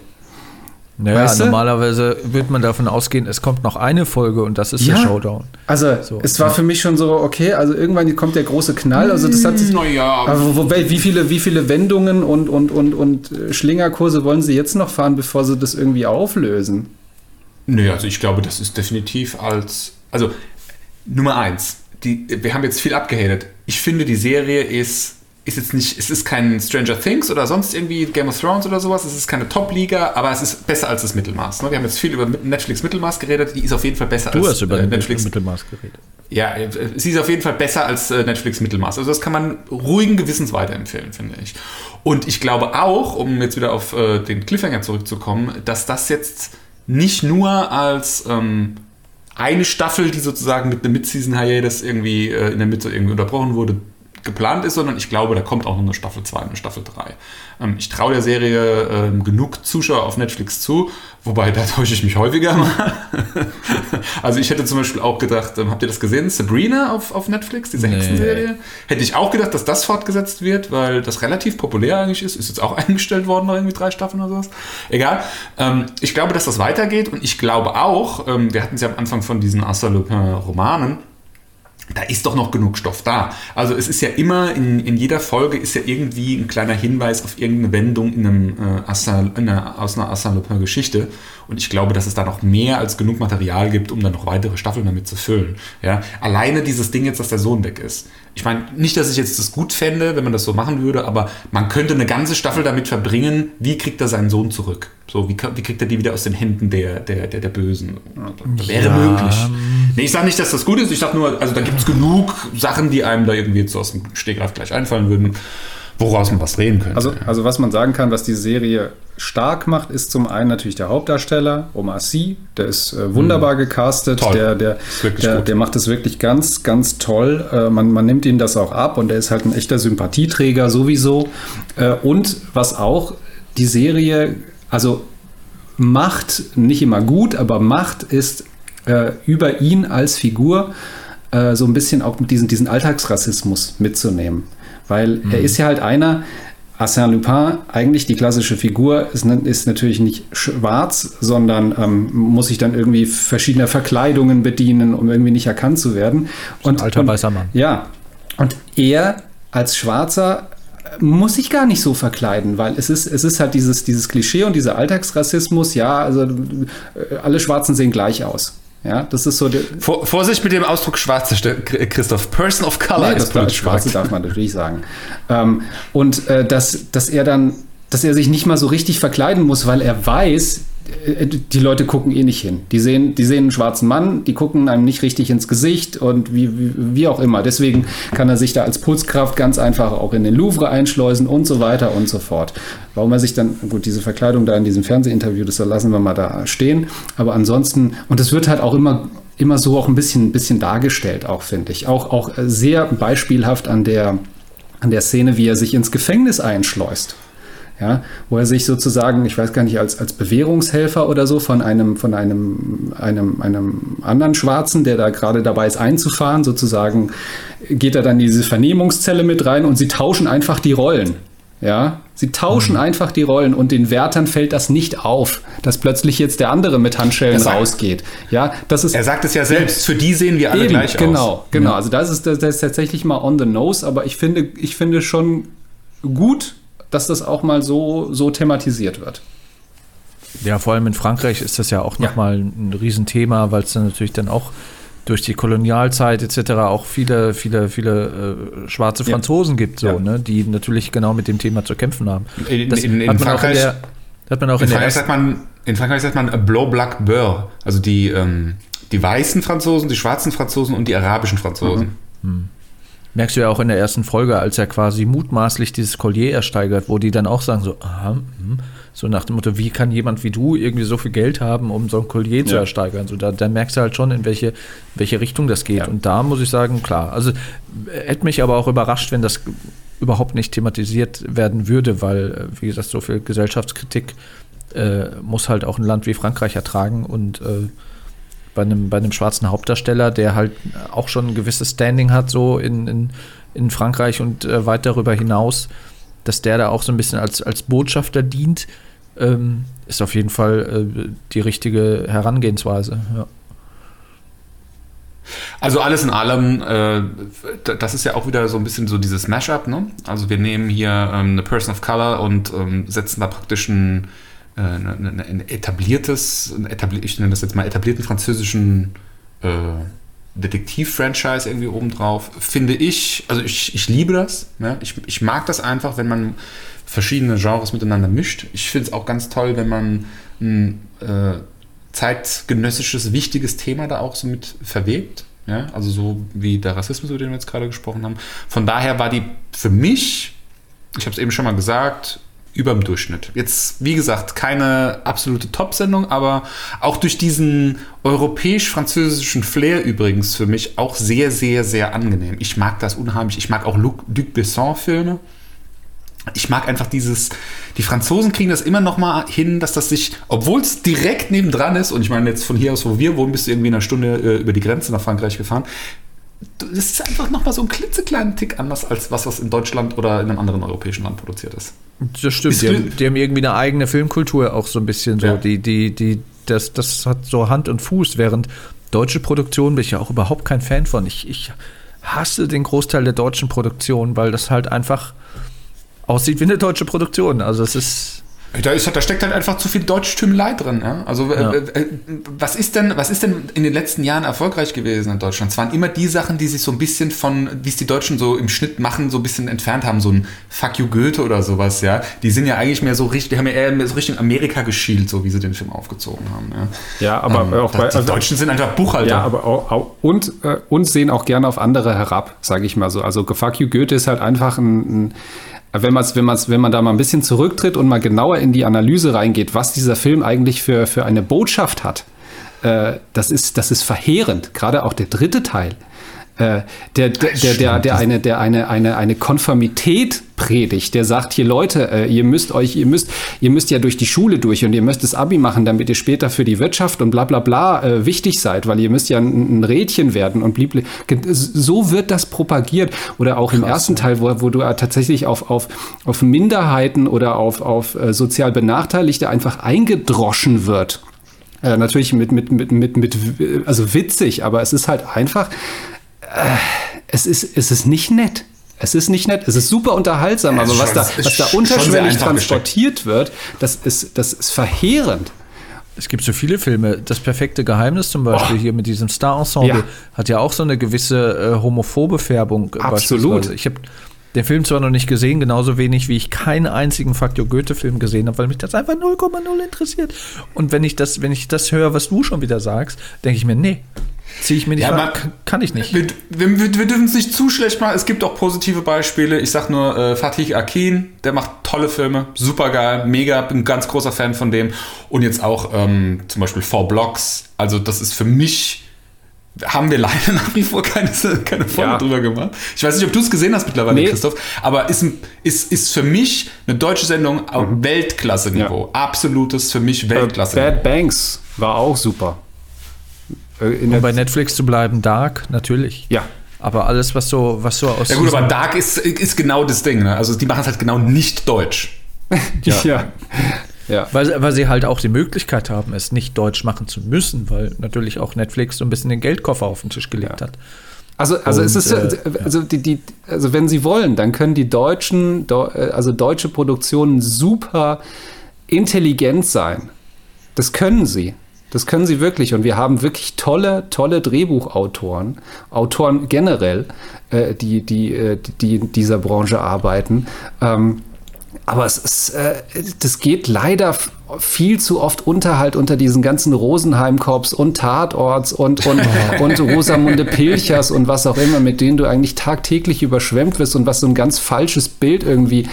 Naja, weißt du? normalerweise wird man davon ausgehen, es kommt noch eine Folge und das ist der Showdown. Also, So, es war ja. für mich schon so, okay, also irgendwann kommt der große Knall. Also, das hat sich. Naja, Aber wobei, wie viele, wie viele Wendungen und, und, und, und äh, Schlingerkurse wollen sie jetzt noch fahren, bevor sie das irgendwie auflösen? Nee, also ich glaube, das ist definitiv als. Also, Nummer eins, die, wir haben jetzt viel abgehatet. Ich finde, die Serie ist, ist jetzt nicht, es ist kein Stranger Things oder sonst irgendwie Game of Thrones oder sowas, es ist keine Top-Liga, aber es ist besser als das Mittelmaß. Ne? Wir haben jetzt viel über Netflix Mittelmaß geredet, die ist auf jeden Fall besser Du als hast über äh, Netflix. Mittelmaß geredet. Ja, äh, sie ist auf jeden Fall besser als äh, Netflix Mittelmaß. Also das kann man ruhigen Gewissens weiterempfehlen, finde ich. Und ich glaube auch, um jetzt wieder auf äh, den Cliffhanger zurückzukommen, dass das jetzt nicht nur als ähm, eine Staffel, die sozusagen mit einem Mid-Season-Hiatus irgendwie in der Mitte irgendwie unterbrochen wurde, geplant ist, sondern ich glaube, da kommt auch noch eine Staffel 2, eine Staffel 3. Ähm, ich traue der Serie ähm, genug Zuschauer auf Netflix zu, wobei da täusche ich mich häufiger mal. also ich hätte zum Beispiel auch gedacht, ähm, habt ihr das gesehen? Sabrina auf, auf Netflix, diese Nee. Hexenserie? Hätte ich auch gedacht, dass das fortgesetzt wird, weil das relativ populär eigentlich ist. Ist jetzt auch eingestellt worden, noch irgendwie drei Staffeln oder sowas. Egal. Ähm, ich glaube, dass das weitergeht und ich glaube auch, ähm, wir hatten es ja am Anfang von diesen Arsène Lupin-Romanen, da ist doch noch genug Stoff da. Also es ist ja immer, in, in jeder Folge ist ja irgendwie ein kleiner Hinweis auf irgendeine Wendung in einem, äh, Assal, in einer, aus einer Arsène Lupin-Geschichte. Und ich glaube, dass es da noch mehr als genug Material gibt, um dann noch weitere Staffeln damit zu füllen. Ja? Alleine dieses Ding jetzt, dass der Sohn weg ist. Ich meine, nicht, dass ich jetzt das gut fände, wenn man das so machen würde, aber man könnte eine ganze Staffel damit verbringen, wie kriegt er seinen Sohn zurück? So, wie, wie kriegt er die wieder aus den Händen der, der, der, der Bösen? Wäre Ja. möglich. Nee, ich sage nicht, dass das gut ist. Ich sage nur, also da gibt es genug Sachen, die einem da irgendwie jetzt so aus dem Stegreif gleich einfallen würden, woraus man was drehen könnte. Also, also was man sagen kann, was die Serie stark macht, ist zum einen natürlich der Hauptdarsteller, Omar Sy, der ist äh, wunderbar gecastet, Toll. der, der, der, der macht es wirklich ganz, ganz toll. Äh, man, man nimmt ihm das auch ab und er ist halt ein echter Sympathieträger sowieso. Äh, und was auch die Serie, also macht, nicht immer gut, aber macht ist äh, über ihn als Figur äh, so ein bisschen auch mit diesen, diesen Alltagsrassismus mitzunehmen. Weil er ist ja halt einer, Arsène Lupin, eigentlich die klassische Figur, ist, ist natürlich nicht schwarz, sondern ähm, muss sich dann irgendwie verschiedener Verkleidungen bedienen, um irgendwie nicht erkannt zu werden. Und, alter und, weißer Mann. Ja, und er als Schwarzer muss sich gar nicht so verkleiden, weil es ist, es ist halt dieses, dieses Klischee und dieser Alltagsrassismus, ja, also äh, alle Schwarzen sehen gleich aus. Ja, das ist so der, Vor, Vorsicht mit dem Ausdruck Schwarze, St- Christoph. Person of Color Nee, ist das politisch Schwarze darf man natürlich sagen. Ähm, und äh, dass, dass er dann, dass er sich nicht mal so richtig verkleiden muss, weil er weiß, die Leute gucken eh nicht hin. Die sehen, die sehen einen schwarzen Mann, die gucken einem nicht richtig ins Gesicht und wie, wie, wie auch immer. Deswegen kann er sich da als Putzkraft ganz einfach auch in den Louvre einschleusen und so weiter und so fort. Warum er sich dann, gut, diese Verkleidung da in diesem Fernsehinterview, das lassen wir mal da stehen. Aber ansonsten, und es wird halt auch immer immer so auch ein bisschen, ein bisschen dargestellt, auch finde ich. Auch, auch äh, sehr beispielhaft an der, an der Szene, wie er sich ins Gefängnis einschleust. Ja, wo er sich sozusagen, ich weiß gar nicht, als, als Bewährungshelfer oder so von einem, von einem, einem, einem anderen Schwarzen, der da gerade dabei ist einzufahren, sozusagen, geht er dann in diese Vernehmungszelle mit rein und sie tauschen einfach die Rollen. Ja, sie tauschen einfach die Rollen und den Wärtern fällt das nicht auf, dass plötzlich jetzt der andere mit Handschellen sagt- rausgeht. Ja, das ist Er sagt es ja selbst, für die sehen wir alle Eben, gleich genau, aus. genau. Also das ist, das ist tatsächlich mal on the nose, aber ich finde, ich finde schon gut, dass das auch mal so, so thematisiert wird. Ja, vor allem in Frankreich ist das ja auch Ja. nochmal ein Riesenthema, weil es dann natürlich dann auch durch die Kolonialzeit etc. auch viele, viele, viele äh, schwarze Ja. Franzosen gibt, so, Ja. ne, die natürlich genau mit dem Thema zu kämpfen haben. In- Das in- in hat man auch Frankreich- der, hat man auch In Frankreich, sagt man, in Frankreich sagt man Blanc, Black, Beurre. Also die, ähm, die weißen Franzosen, die schwarzen Franzosen und die arabischen Franzosen. Merkst du ja auch in der ersten Folge, als er quasi mutmaßlich dieses Collier ersteigert, wo die dann auch sagen so, aha, hm, so nach dem Motto, wie kann jemand wie du irgendwie so viel Geld haben, um so ein Collier zu Ja. ersteigern? So, da, da merkst du halt schon, in welche, welche Richtung das geht. Ja. Und da muss ich sagen, klar. Also hätte mich aber auch überrascht, wenn das überhaupt nicht thematisiert werden würde, weil, äh, wie gesagt, so viel Gesellschaftskritik äh, muss halt auch ein Land wie Frankreich ertragen und äh, bei einem, bei einem schwarzen Hauptdarsteller, der halt auch schon ein gewisses Standing hat, so in, in, in Frankreich und äh, weit darüber hinaus, dass der da auch so ein bisschen als, als Botschafter dient, ähm, ist auf jeden Fall äh, die richtige Herangehensweise. Ja. Also alles in allem, äh, das ist ja auch wieder so ein bisschen so dieses Mashup, ne? Also wir nehmen hier ähm, eine Person of Color und ähm, setzen da praktisch ein, äh, eine- ein etabliertes, ein etabli ich nenne das jetzt mal etablierten französischen äh, Detektiv-Franchise irgendwie obendrauf. Finde ich, also ich, ich liebe das. Ne? Ich, ich mag das einfach, wenn man verschiedene Genres miteinander mischt. Ich finde es auch ganz toll, wenn man ein äh, zeitgenössisches, wichtiges Thema da auch so mit verwebt. Ja? Also so wie der Rassismus, über den wir jetzt gerade gesprochen haben. Von daher war die für mich, ich habe es eben schon mal gesagt, über dem Durchschnitt. Jetzt, wie gesagt, keine absolute Top-Sendung, aber auch durch diesen europäisch-französischen Flair übrigens für mich auch sehr, sehr, sehr angenehm. Ich mag das unheimlich. Ich mag auch Luc, Luc Besson-Filme. Ich mag einfach dieses, die Franzosen kriegen das immer noch mal hin, dass das sich, obwohl es direkt nebendran ist, und ich meine jetzt von hier aus, wo wir wohnen, bist du irgendwie in einer Stunde äh, über die Grenze nach Frankreich gefahren, das ist einfach noch mal so ein klitzekleinen Tick anders als was, was in Deutschland oder in einem anderen europäischen Land produziert ist. Das stimmt. Ist Die haben, die haben irgendwie eine eigene Filmkultur auch so ein bisschen so. Ja. Die, die, die, das, das hat so Hand und Fuß, während Deutsche Produktion bin ich ja auch überhaupt kein Fan von. Ich, ich hasse den Großteil der deutschen Produktion, weil das halt einfach aussieht wie eine deutsche Produktion. Also es ist Da, ist, da steckt halt einfach zu viel Deutschtümelei drin. Ja? Also Ja. äh, äh, was ist denn, was ist denn in den letzten Jahren erfolgreich gewesen in Deutschland? Es waren immer die Sachen, die sich so ein bisschen von, wie es die Deutschen so im Schnitt machen, so ein bisschen entfernt haben. So ein Fuck you Goethe oder sowas, ja. Die sind ja eigentlich mehr so richtig, die haben ja eher mehr so Richtung Amerika geschielt, so wie sie den Film aufgezogen haben. Ja, Ja, aber ähm, auch bei- die also- Deutschen sind einfach Buchhalter. Ja, aber auch, auch und, äh, und sehen auch gerne auf andere herab, sage ich mal so. Also Fuck you Goethe ist halt einfach ein, ein wenn, man's, wenn, man's, wenn man da mal ein bisschen zurücktritt und mal genauer in die Analyse reingeht, was dieser Film eigentlich für, für eine Botschaft hat, äh, das, ist, das ist verheerend. Gerade auch der dritte Teil. Äh, der, der, der, der, eine, der eine, eine, eine Konformität predigt, der sagt hier Leute, äh, ihr müsst euch, ihr müsst, ihr müsst ja durch die Schule durch und ihr müsst das Abi machen, damit ihr später für die Wirtschaft und bla bla bla äh, wichtig seid, weil ihr müsst ja ein, Rädchen werden und blieb. So wird das propagiert. Oder auch im ersten Teil, wo, wo du tatsächlich auf, auf, auf Minderheiten oder auf, auf sozial Benachteiligte einfach eingedroschen wird. Natürlich mit, mit, mit, mit, also witzig, aber es ist halt einfach, es ist, es ist nicht nett. Es ist nicht nett, es ist super unterhaltsam, Ja, aber was schon- da, was da unterschwellig transportiert wird, das ist, das ist verheerend. Es gibt so viele Filme. Das perfekte Geheimnis zum Beispiel hier mit diesem Star-Ensemble Ja. hat ja auch so eine gewisse äh, homophobe Färbung. Absolut. Ich habe den Film zwar noch nicht gesehen, genauso wenig wie ich keinen einzigen Faktor Goethe-Film gesehen habe, weil mich das einfach 0,0 interessiert. Und wenn ich das, wenn ich das höre, was du schon wieder sagst, denke ich mir, nee, ziehe ich mir nicht Ja, man- Kann- ich nicht. Wir, wir, wir, wir dürfen es nicht zu schlecht machen. Es gibt auch positive Beispiele. Ich sag nur äh, Fatih Akin, der macht tolle Filme, super geil, mega, bin ein ganz großer Fan von dem. Und jetzt auch ähm, zum Beispiel Four Blocks. Also das ist für mich haben wir leider nach wie vor keine, keine Folge Ja. drüber gemacht. Ich weiß nicht, ob du es gesehen hast mittlerweile, Nee. Christoph, aber ist, ist, ist für mich eine deutsche Sendung auf Weltklasse-Niveau. Absolutes für mich Weltklasse-Niveau. Bad Banks war auch super. Äh, in Um bei Netflix zu bleiben, Dark, natürlich. ja, Aber alles, was so, was so aus Ja gut, aber Dark ist, ist genau das Ding. Ne? Also die machen es halt genau nicht deutsch. ja, ja. ja. Weil, weil sie halt auch die Möglichkeit haben, es nicht deutsch machen zu müssen, weil natürlich auch Netflix so ein bisschen den Geldkoffer auf den Tisch gelegt hat. Also, also Und, es ist, äh, also, die, die, also wenn sie wollen, dann können die deutschen, Deu- äh, also deutsche Produktionen super intelligent sein. Das können sie. Das können sie wirklich. Und wir haben wirklich tolle, tolle Drehbuchautoren, Autoren generell, äh, die, die, äh, die in dieser Branche arbeiten. Ähm, aber es ist, äh, das geht leider viel zu oft unter halt unter diesen ganzen Rosenheim-Korps und Tatorts und, und, und Rosamunde Pilchers und was auch immer, mit denen du eigentlich tagtäglich überschwemmt wirst und was so ein ganz falsches Bild irgendwie,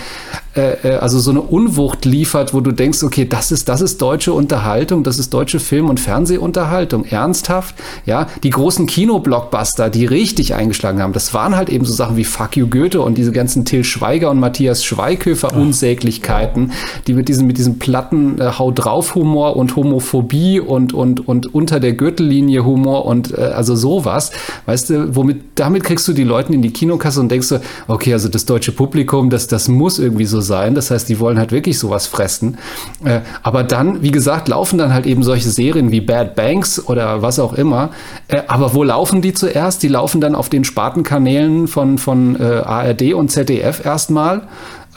äh, äh, also so eine Unwucht liefert, wo du denkst, okay, das ist, das ist deutsche Unterhaltung, das ist deutsche Film- und Fernsehunterhaltung, ernsthaft, ja, die großen Kinoblockbuster, die richtig eingeschlagen haben, das waren halt eben so Sachen wie Fuck You Goethe und diese ganzen Till Schweiger und Matthias Schweighöfer Unsäglichkeiten, die mit diesem, mit diesem platten äh, Hau drauf Humor und Homophobie und, und, und unter der Gürtellinie Humor und äh, also sowas, weißt du, womit, damit kriegst du die Leute in die Kinokasse und denkst du, okay, also das deutsche Publikum, das, das muss irgendwie so sein, das heißt, die wollen halt wirklich sowas fressen, äh, aber dann, wie gesagt, laufen dann halt eben solche Serien wie Bad Banks oder was auch immer, äh, aber wo laufen die zuerst? Die laufen dann auf den Spartenkanälen von, von äh, ARD und ZDF erstmal,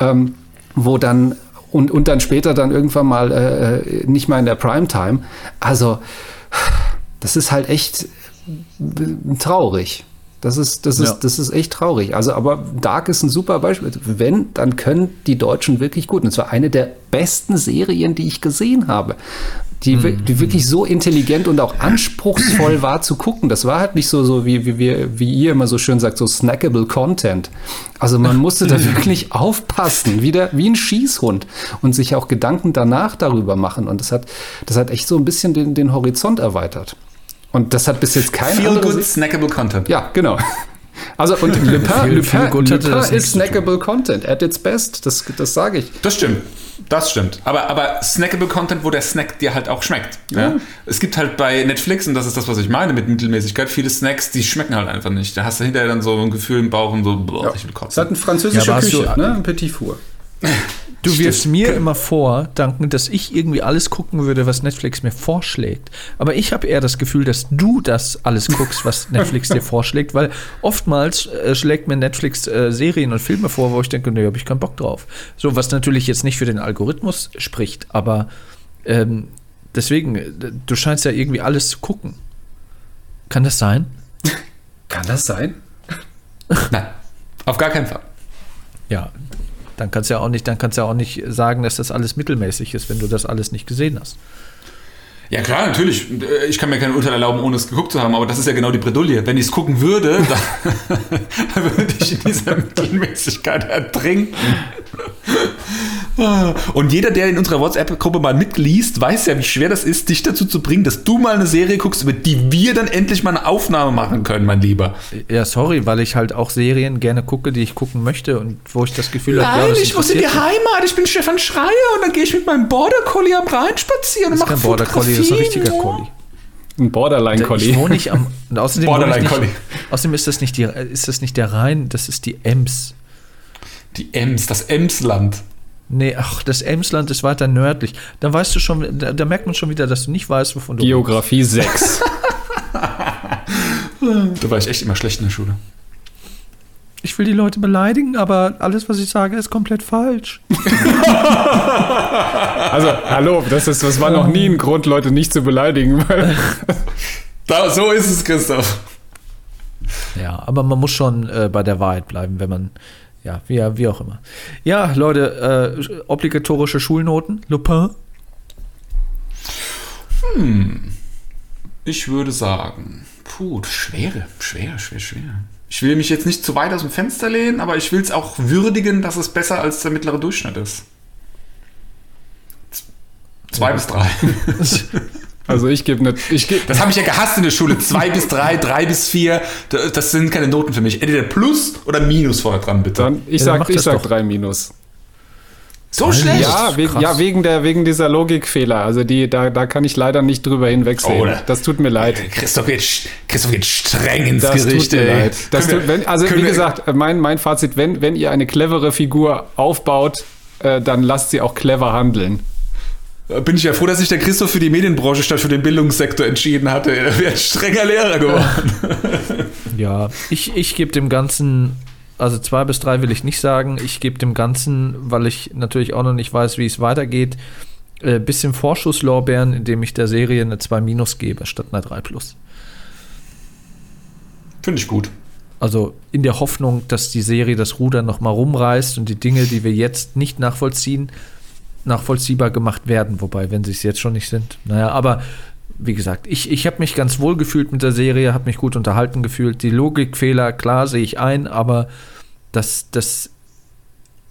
ähm, wo dann und, und dann später dann irgendwann mal äh, nicht mal in der Primetime. Also, das ist halt echt äh, traurig. Das ist, das, ist, Ja. das ist echt traurig. Also, aber Dark ist ein super Beispiel. Wenn, dann können die Deutschen wirklich gut. Und zwar eine der besten Serien, die ich gesehen habe. Die, wi- die wirklich so intelligent und auch anspruchsvoll war zu gucken. Das war halt nicht so, so wie, wie, wir, wie ihr immer so schön sagt, so snackable Content. Also man musste da wirklich aufpassen, wie, der, wie ein Schießhund und sich auch Gedanken danach darüber machen. Und das hat, das hat echt so ein bisschen den, den Horizont erweitert. Und das hat bis jetzt kein Feel good, snackable Content. ja, genau. Also und Lupin, Lupin, Lupin das nichts ist snackable Content at its best. Das, das sage ich. Das stimmt. Das stimmt. Aber, aber snackable Content, wo der Snack dir halt auch schmeckt. Ja. Es gibt halt bei Netflix, und das ist das, was ich meine mit Mittelmäßigkeit, viele Snacks, die schmecken halt einfach nicht. Da hast du hinterher dann so ein Gefühl im Bauch und so, boah, ich will Es kotzen. hat eine französische Ja, Küche, du- ne? Ein Petit Four. Du wirfst mir immer vor, Duncan, dass ich irgendwie alles gucken würde, was Netflix mir vorschlägt. Aber ich habe eher das Gefühl, dass du das alles guckst, was Netflix dir vorschlägt, weil oftmals äh, schlägt mir Netflix äh, Serien und Filme vor, wo ich denke, nee, habe ich keinen Bock drauf. So, was natürlich jetzt nicht für den Algorithmus spricht, aber ähm, deswegen, äh, du scheinst ja irgendwie alles zu gucken. Kann das sein? Kann das sein? Nein, auf gar keinen Fall. Ja, dann kannst du ja auch nicht, dann kannst ja auch nicht sagen, dass das alles mittelmäßig ist, wenn du das alles nicht gesehen hast. Ja klar, natürlich. Ich kann mir kein Urteil erlauben, ohne es geguckt zu haben, aber das ist ja genau die Bredouille. Wenn ich es gucken würde, dann, dann würde ich in dieser Mittelmäßigkeit ertrinken. Und jeder, der in unserer WhatsApp-Gruppe mal mitliest, weiß ja, wie schwer das ist, dich dazu zu bringen, dass du mal eine Serie guckst, über die wir dann endlich mal eine Aufnahme machen können, mein Lieber. Ja, sorry, weil ich halt auch Serien gerne gucke, die ich gucken möchte und wo ich das Gefühl habe, Nein, ja, das ich muss in die. Heimat, ich bin Stefan Schreier und dann gehe ich mit meinem Border Collie am Rhein spazieren und mache kein Border Collie, das ist ein richtiger. Collie. Ein Ich Borderline-Collie. wohne nicht am. Außerdem, ich Borderline nicht, Collie. außerdem ist das nicht die, ist das nicht der Rhein, das ist die Ems. Die Ems, das Emsland. Nee, ach, das Emsland ist weiter nördlich. Da weißt du schon, da, da merkt man schon wieder, dass du nicht weißt, wovon du Geografie 6. Da war ich echt immer schlecht in der Schule. Ich will die Leute beleidigen, aber alles, was ich sage, ist komplett falsch. Also, hallo, das, ist, das war noch nie ein Grund, Leute nicht zu beleidigen. Weil Da, so ist es, Christoph. Ja, aber man muss schon äh, bei der Wahrheit bleiben, wenn man, ja, wie, wie auch immer. Ja, Leute, äh, obligatorische Schulnoten, Lupin. Ich würde sagen, puh, schwere, schwer, schwer, schwer. Ich will mich jetzt nicht zu weit aus dem Fenster lehnen, aber ich will es auch würdigen, dass es besser als der mittlere Durchschnitt ist. Z- Zwei bis drei. Also ich gebe eine, ich gebe, Das habe ich ja gehasst in der Schule. Zwei bis drei, drei bis vier. Da- Das sind keine Noten für mich. Entweder Plus oder Minus vorher dran, bitte. dann, ich Ja, dann sag, ich drei Minus. So schlecht. Ja, wegen, krass. ja wegen, der, wegen dieser Logikfehler. Also die, da, da kann ich leider nicht drüber hinwegsehen. Oh, da- das tut mir leid. Christoph geht, Christoph geht streng ins Das Gericht. tut mir ey. leid. Das tut, wenn, also wie gesagt, mein, mein Fazit, wenn, wenn ihr eine clevere Figur aufbaut, äh, dann lasst sie auch clever handeln. Bin ich ja froh, dass sich der Christoph für die Medienbranche statt für den Bildungssektor entschieden hatte. Er wäre ein strenger Lehrer geworden. Ja, ich, ich gebe dem Ganzen, also zwei bis drei will ich nicht sagen, ich gebe dem Ganzen, weil ich natürlich auch noch nicht weiß, wie es weitergeht, äh, bisschen Vorschusslorbeeren, indem ich der Serie eine 2 minus gebe, statt einer 3 plus. Finde ich gut. Also in der Hoffnung, dass die Serie das Ruder noch mal rumreißt und die Dinge, die wir jetzt nicht nachvollziehen, nachvollziehbar gemacht werden. Wobei, wenn sie es jetzt schon nicht sind. Naja, aber wie gesagt, ich, ich habe mich ganz wohl gefühlt mit der Serie, habe mich gut unterhalten gefühlt. Die Logikfehler, klar, sehe ich ein, aber das, das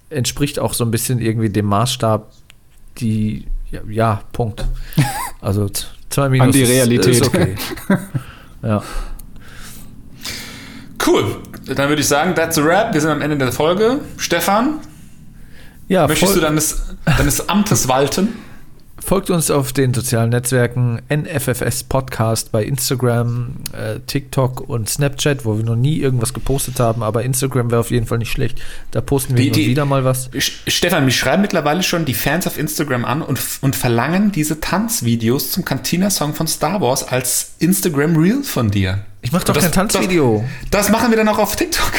entspricht auch so ein bisschen irgendwie dem Maßstab, die, ja, ja Punkt. Also zwei Minus An die ist- Realität. Ist okay. ja. Cool. Dann würde ich sagen, that's a wrap. Wir sind am Ende der Folge. Stefan, ja möchtest voll- du deines, deines Amtes walten? Folgt uns auf den sozialen Netzwerken NFFS Podcast bei Instagram, äh, TikTok und Snapchat, wo wir noch nie irgendwas gepostet haben, aber Instagram wäre auf jeden Fall nicht schlecht. Da posten wir Die- die- wieder mal was. Stefan, mich schreiben mittlerweile schon die Fans auf Instagram an und, und verlangen diese Tanzvideos zum Cantina-Song von Star Wars als Instagram Reel von dir. Ich mache doch Das- kein Tanzvideo. Das, das machen wir dann auch auf TikTok.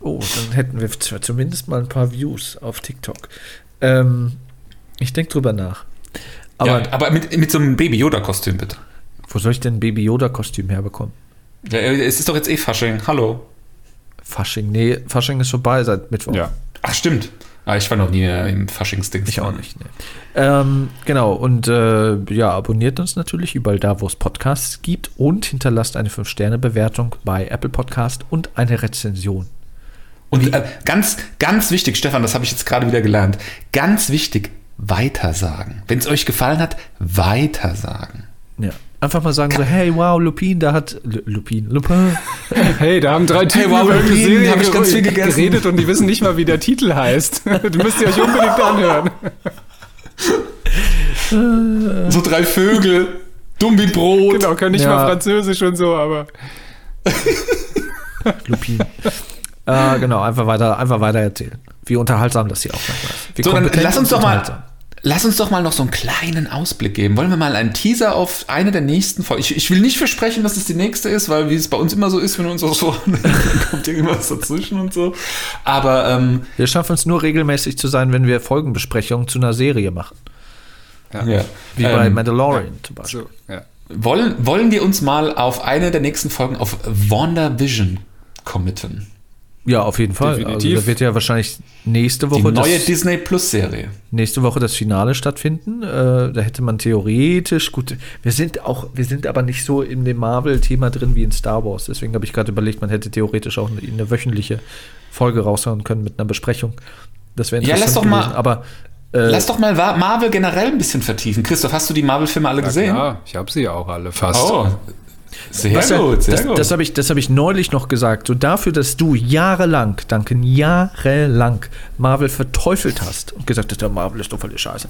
Oh, dann hätten wir zumindest mal ein paar Views auf TikTok. Ähm, ich denke drüber nach. Aber ja, aber mit, mit so einem Baby-Yoda-Kostüm, bitte. wo soll ich denn ein Baby Yoda-Kostüm herbekommen? Ja, es ist doch jetzt eh Fasching. Hallo. Fasching. Nee, Fasching ist vorbei seit Mittwoch. Ja. Ach, stimmt. Ah, ich war noch nie äh, im Faschingsding. Ich auch nicht. Nee. Ähm, genau, und äh, ja, abonniert uns natürlich überall da, wo es Podcasts gibt und hinterlasst eine 5-Sterne-Bewertung bei Apple Podcast und eine Rezension. Und äh, ganz, ganz wichtig, Stefan, das habe ich jetzt gerade wieder gelernt. Ganz wichtig, weitersagen. Wenn es euch gefallen hat, weitersagen. Ja. Einfach mal sagen so, hey, wow, Lupin, da hat L Lupin, Lupin. Hey, da haben drei Typen wow, über Lupin, Serie hab ich ganz viel gegessen. geredet und die wissen nicht mal, wie der Titel heißt. Du müsst ihr euch unbedingt anhören. So drei Vögel, dumm wie Brot. Genau, können nicht Ja. mal Französisch und so, aber Lupin. äh, genau, einfach weiter, einfach weiter erzählen. Wie unterhaltsam das hier auch manchmal ist. Wie So, dann lass uns doch mal, unterhaltsam. Lass uns doch mal noch so einen kleinen Ausblick geben. Wollen wir mal einen Teaser auf eine der nächsten Folgen? Ich, ich will nicht versprechen, dass es die nächste ist, weil wie es bei uns immer so ist, wenn wir uns auch so, dann kommt irgendwas dazwischen und so. Aber ähm, Wir schaffen es nur regelmäßig zu sein, wenn wir Folgenbesprechungen zu einer Serie machen. ja. Wie bei Ähm, Mandalorian zum Beispiel. So, ja. wollen, wollen wir uns mal auf eine der nächsten Folgen auf WandaVision committen? Ja, auf jeden Fall. Definitiv. Also da wird ja wahrscheinlich nächste Die Woche, neue das, Disney Plus Serie. nächste Woche das Finale stattfinden. Äh, da hätte man theoretisch, gut, wir sind auch, wir sind aber nicht so in dem Marvel-Thema drin wie in Star Wars. Deswegen habe ich gerade überlegt, man hätte theoretisch auch eine, eine wöchentliche Folge raushauen können mit einer Besprechung. Das wäre Ja, lass interessant doch mal- gewesen. Aber äh, Lass doch mal Marvel generell ein bisschen vertiefen. Christoph, hast du die Marvel-Filme alle gesehen? Ja, ich habe sie ja auch alle fast. Oh, sehr Das, gut, sehr das, gut. Das habe ich, das hab ich neulich noch gesagt. So dafür, dass du jahrelang, Duncan, jahrelang Marvel verteufelt hast und gesagt hast, der Marvel ist doch voll die Scheiße.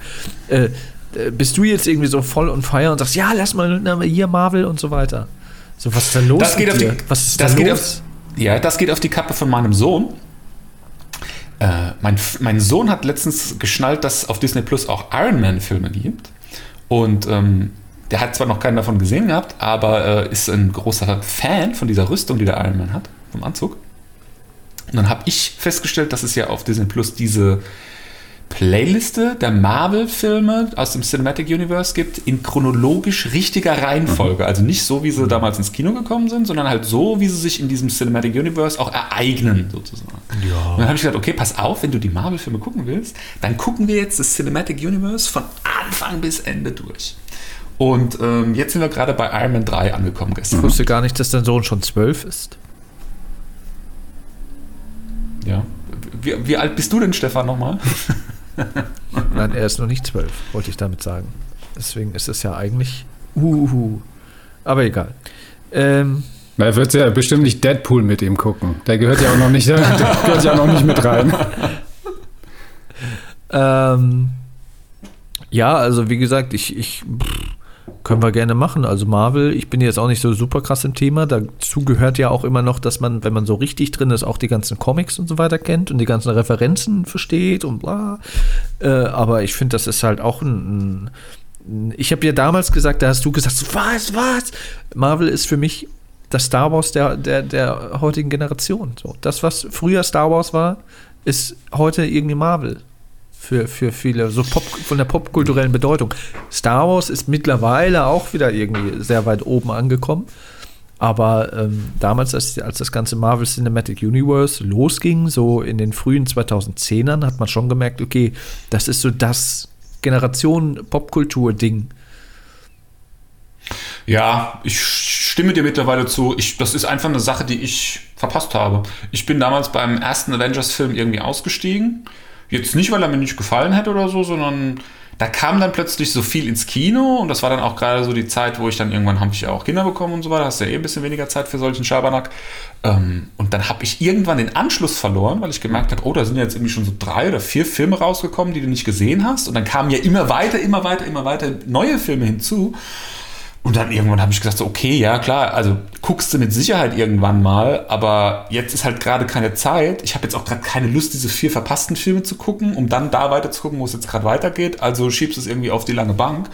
Äh, äh, bist du jetzt irgendwie so voll on fire und sagst, ja, lass mal na, hier Marvel und so weiter. So, was ist da los? das geht auf die, was ist das da geht los? auf, ja, das geht auf die Kappe von meinem Sohn. Äh, mein, mein Sohn hat letztens geschnallt, dass es auf Disney Plus auch Iron Man Filme gibt. Und ähm, der hat zwar noch keinen davon gesehen gehabt, aber äh, ist ein großer Fan von dieser Rüstung, die der Iron Man hat, vom Anzug. Und dann habe ich festgestellt, dass es ja auf Disney Plus diese Playliste der Marvel-Filme aus dem Cinematic Universe gibt, in chronologisch richtiger Reihenfolge. Also nicht so, wie sie damals ins Kino gekommen sind, sondern halt so, wie sie sich in diesem Cinematic Universe auch ereignen, sozusagen. Ja. Und dann habe ich gesagt, okay, pass auf, wenn du die Marvel-Filme gucken willst, dann gucken wir jetzt das Cinematic Universe von Anfang bis Ende durch. Und ähm, jetzt sind wir gerade bei Iron Man 3 angekommen Ich gestern. wusste gar nicht, dass dein Sohn schon zwölf ist. Ja. Wie, wie alt bist du denn, Stefan, nochmal? Nein, er ist noch nicht zwölf, wollte ich damit sagen. Deswegen ist es ja eigentlich. Uhu. Aber egal. Ähm, Na, Er wird ja bestimmt nicht Deadpool mit ihm gucken. Der gehört ja auch noch nicht, der gehört ja auch noch nicht mit rein. Ähm, ja, also wie gesagt, ich, ich pff, können wir gerne machen. Also Marvel, ich bin jetzt auch nicht so super krass im Thema. Dazu gehört ja auch immer noch, dass man, wenn man so richtig drin ist, auch die ganzen Comics und so weiter kennt und die ganzen Referenzen versteht und bla. Äh, aber ich finde, das ist halt auch ein. ein ich habe ja damals gesagt, da hast du gesagt, was, was? Marvel ist für mich das Star Wars der, der, der heutigen Generation. So, das, was früher Star Wars war, ist heute irgendwie Marvel für, für viele, so Pop, von der popkulturellen Bedeutung. Star Wars ist mittlerweile auch wieder irgendwie sehr weit oben angekommen. Aber ähm, damals, als, als das ganze Marvel Cinematic Universe losging, so in den frühen 2010ern, hat man schon gemerkt, okay, das ist so das Generation-Popkultur-Ding. Ja, ich stimme dir mittlerweile zu. Ich, das ist einfach eine Sache, die ich verpasst habe. Ich bin damals beim ersten Avengers-Film irgendwie ausgestiegen. Jetzt nicht, weil er mir nicht gefallen hätte oder so, sondern da kam dann plötzlich so viel ins Kino und das war dann auch gerade so die Zeit, wo ich dann irgendwann habe ich ja auch Kinder bekommen und so weiter. Hast ja eh ein bisschen weniger Zeit für solchen Schabernack. Ähm, und dann habe ich irgendwann den Anschluss verloren, weil ich gemerkt habe, oh, da sind ja jetzt irgendwie schon so drei oder vier Filme rausgekommen, die du nicht gesehen hast. Und dann kamen ja immer weiter, immer weiter, immer weiter neue Filme hinzu. Und dann irgendwann habe ich gesagt, so, okay, ja klar, also guckst du mit Sicherheit irgendwann mal, aber jetzt ist halt gerade keine Zeit. Ich habe jetzt auch gerade keine Lust, diese vier verpassten Filme zu gucken, um dann da weiter zu gucken, wo es jetzt gerade weitergeht. Also schiebst du es irgendwie auf die lange Bank.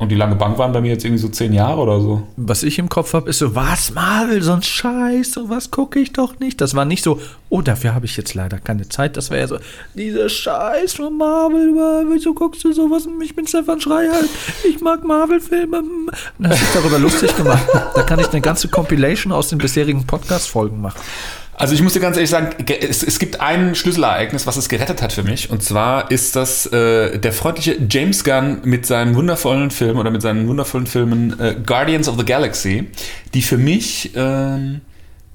Und die lange Bank waren bei mir jetzt irgendwie so zehn Jahre oder so. Was ich im Kopf habe, ist so, was Marvel, so ein Scheiß, sowas gucke ich doch nicht. Das war nicht so, oh, dafür habe ich jetzt leider keine Zeit. Das wäre ja so, dieser Scheiß von Marvel, wieso guckst du sowas? Ich bin Stefan Schreier, ich mag Marvel-Filme. Du dich darüber lustig gemacht. Da kann ich eine ganze Compilation aus den bisherigen Podcast-Folgen machen. Also ich muss dir ganz ehrlich sagen, ge- es, es gibt ein Schlüsselereignis, was es gerettet hat für mich. Und zwar ist das äh, der freundliche James Gunn mit seinem wundervollen Film oder mit seinen wundervollen Filmen äh, Guardians of the Galaxy, die für mich ähm,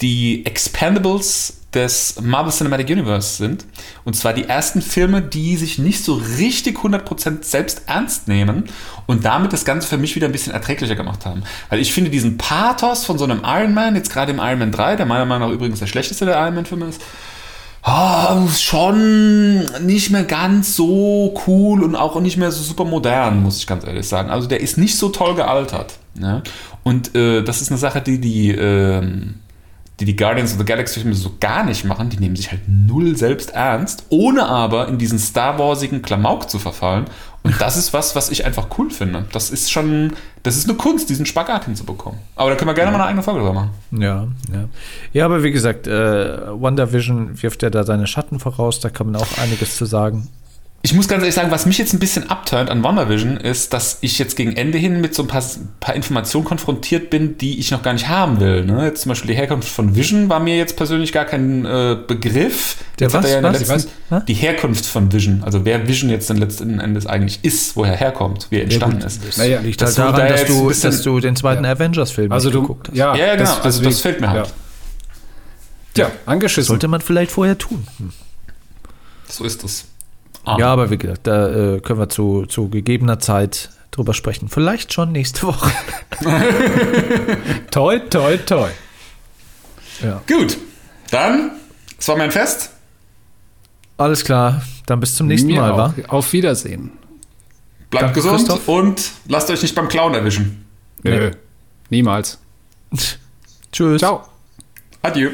die Expendables des Marvel Cinematic Universe sind. Und zwar die ersten Filme, die sich nicht so richtig 100% selbst ernst nehmen und damit das Ganze für mich wieder ein bisschen erträglicher gemacht haben. Weil ich finde diesen Pathos von so einem Iron Man, jetzt gerade im Iron Man 3, der meiner Meinung nach übrigens der schlechteste der Iron Man Filme ist, ah, schon nicht mehr ganz so cool und auch nicht mehr so super modern, muss ich ganz ehrlich sagen. Also der ist nicht so toll gealtert. Ne? Und äh, das ist eine Sache, die die ähm, die die Guardians of the Galaxy Filme so gar nicht machen, die nehmen sich halt null selbst ernst, ohne aber in diesen Star Warsigen Klamauk zu verfallen. Und das ist was, was ich einfach cool finde. Das ist schon, das ist eine Kunst, diesen Spagat hinzubekommen. Aber da können wir gerne mal eine eigene Folge drüber machen. Ja, ja. Ja, aber wie gesagt, äh, WandaVision wirft ja da seine Schatten voraus, da kann man auch einiges zu sagen. Ich muss ganz ehrlich sagen, was mich jetzt ein bisschen abturnt an WandaVision ist, dass ich jetzt gegen Ende hin mit so ein paar, paar Informationen konfrontiert bin, die ich noch gar nicht haben will. Ne? Jetzt zum Beispiel die Herkunft von Vision war mir jetzt persönlich gar kein äh, Begriff. Der jetzt was? ja Was? letzten, Was? die Herkunft von Vision, also wer Vision jetzt dann letzten Endes eigentlich ist, woher er herkommt, wie er entstanden ist. Das Naja, liegt das halt daran, da dass du, bisschen- dass du den zweiten Avengers-Film Also du, geguckt hast. ja, Ja, ja, genau. das- also das fällt mir halt. Ja, ja angeschissen. Sollte man vielleicht vorher tun. Hm. So ist es. Ah. Ja, aber wie gesagt, da äh, können wir zu, zu gegebener Zeit drüber sprechen. Vielleicht schon nächste Woche. Toi, toi, toi. Gut, dann, es war mein Fest. Alles klar, dann bis zum nächsten Mir Mal, auch. wa? Auf Wiedersehen. Bleibt Danke, gesund Christoph. und lasst euch nicht beim Clown erwischen. Nö. Niemals. Tschüss. Ciao. Adieu.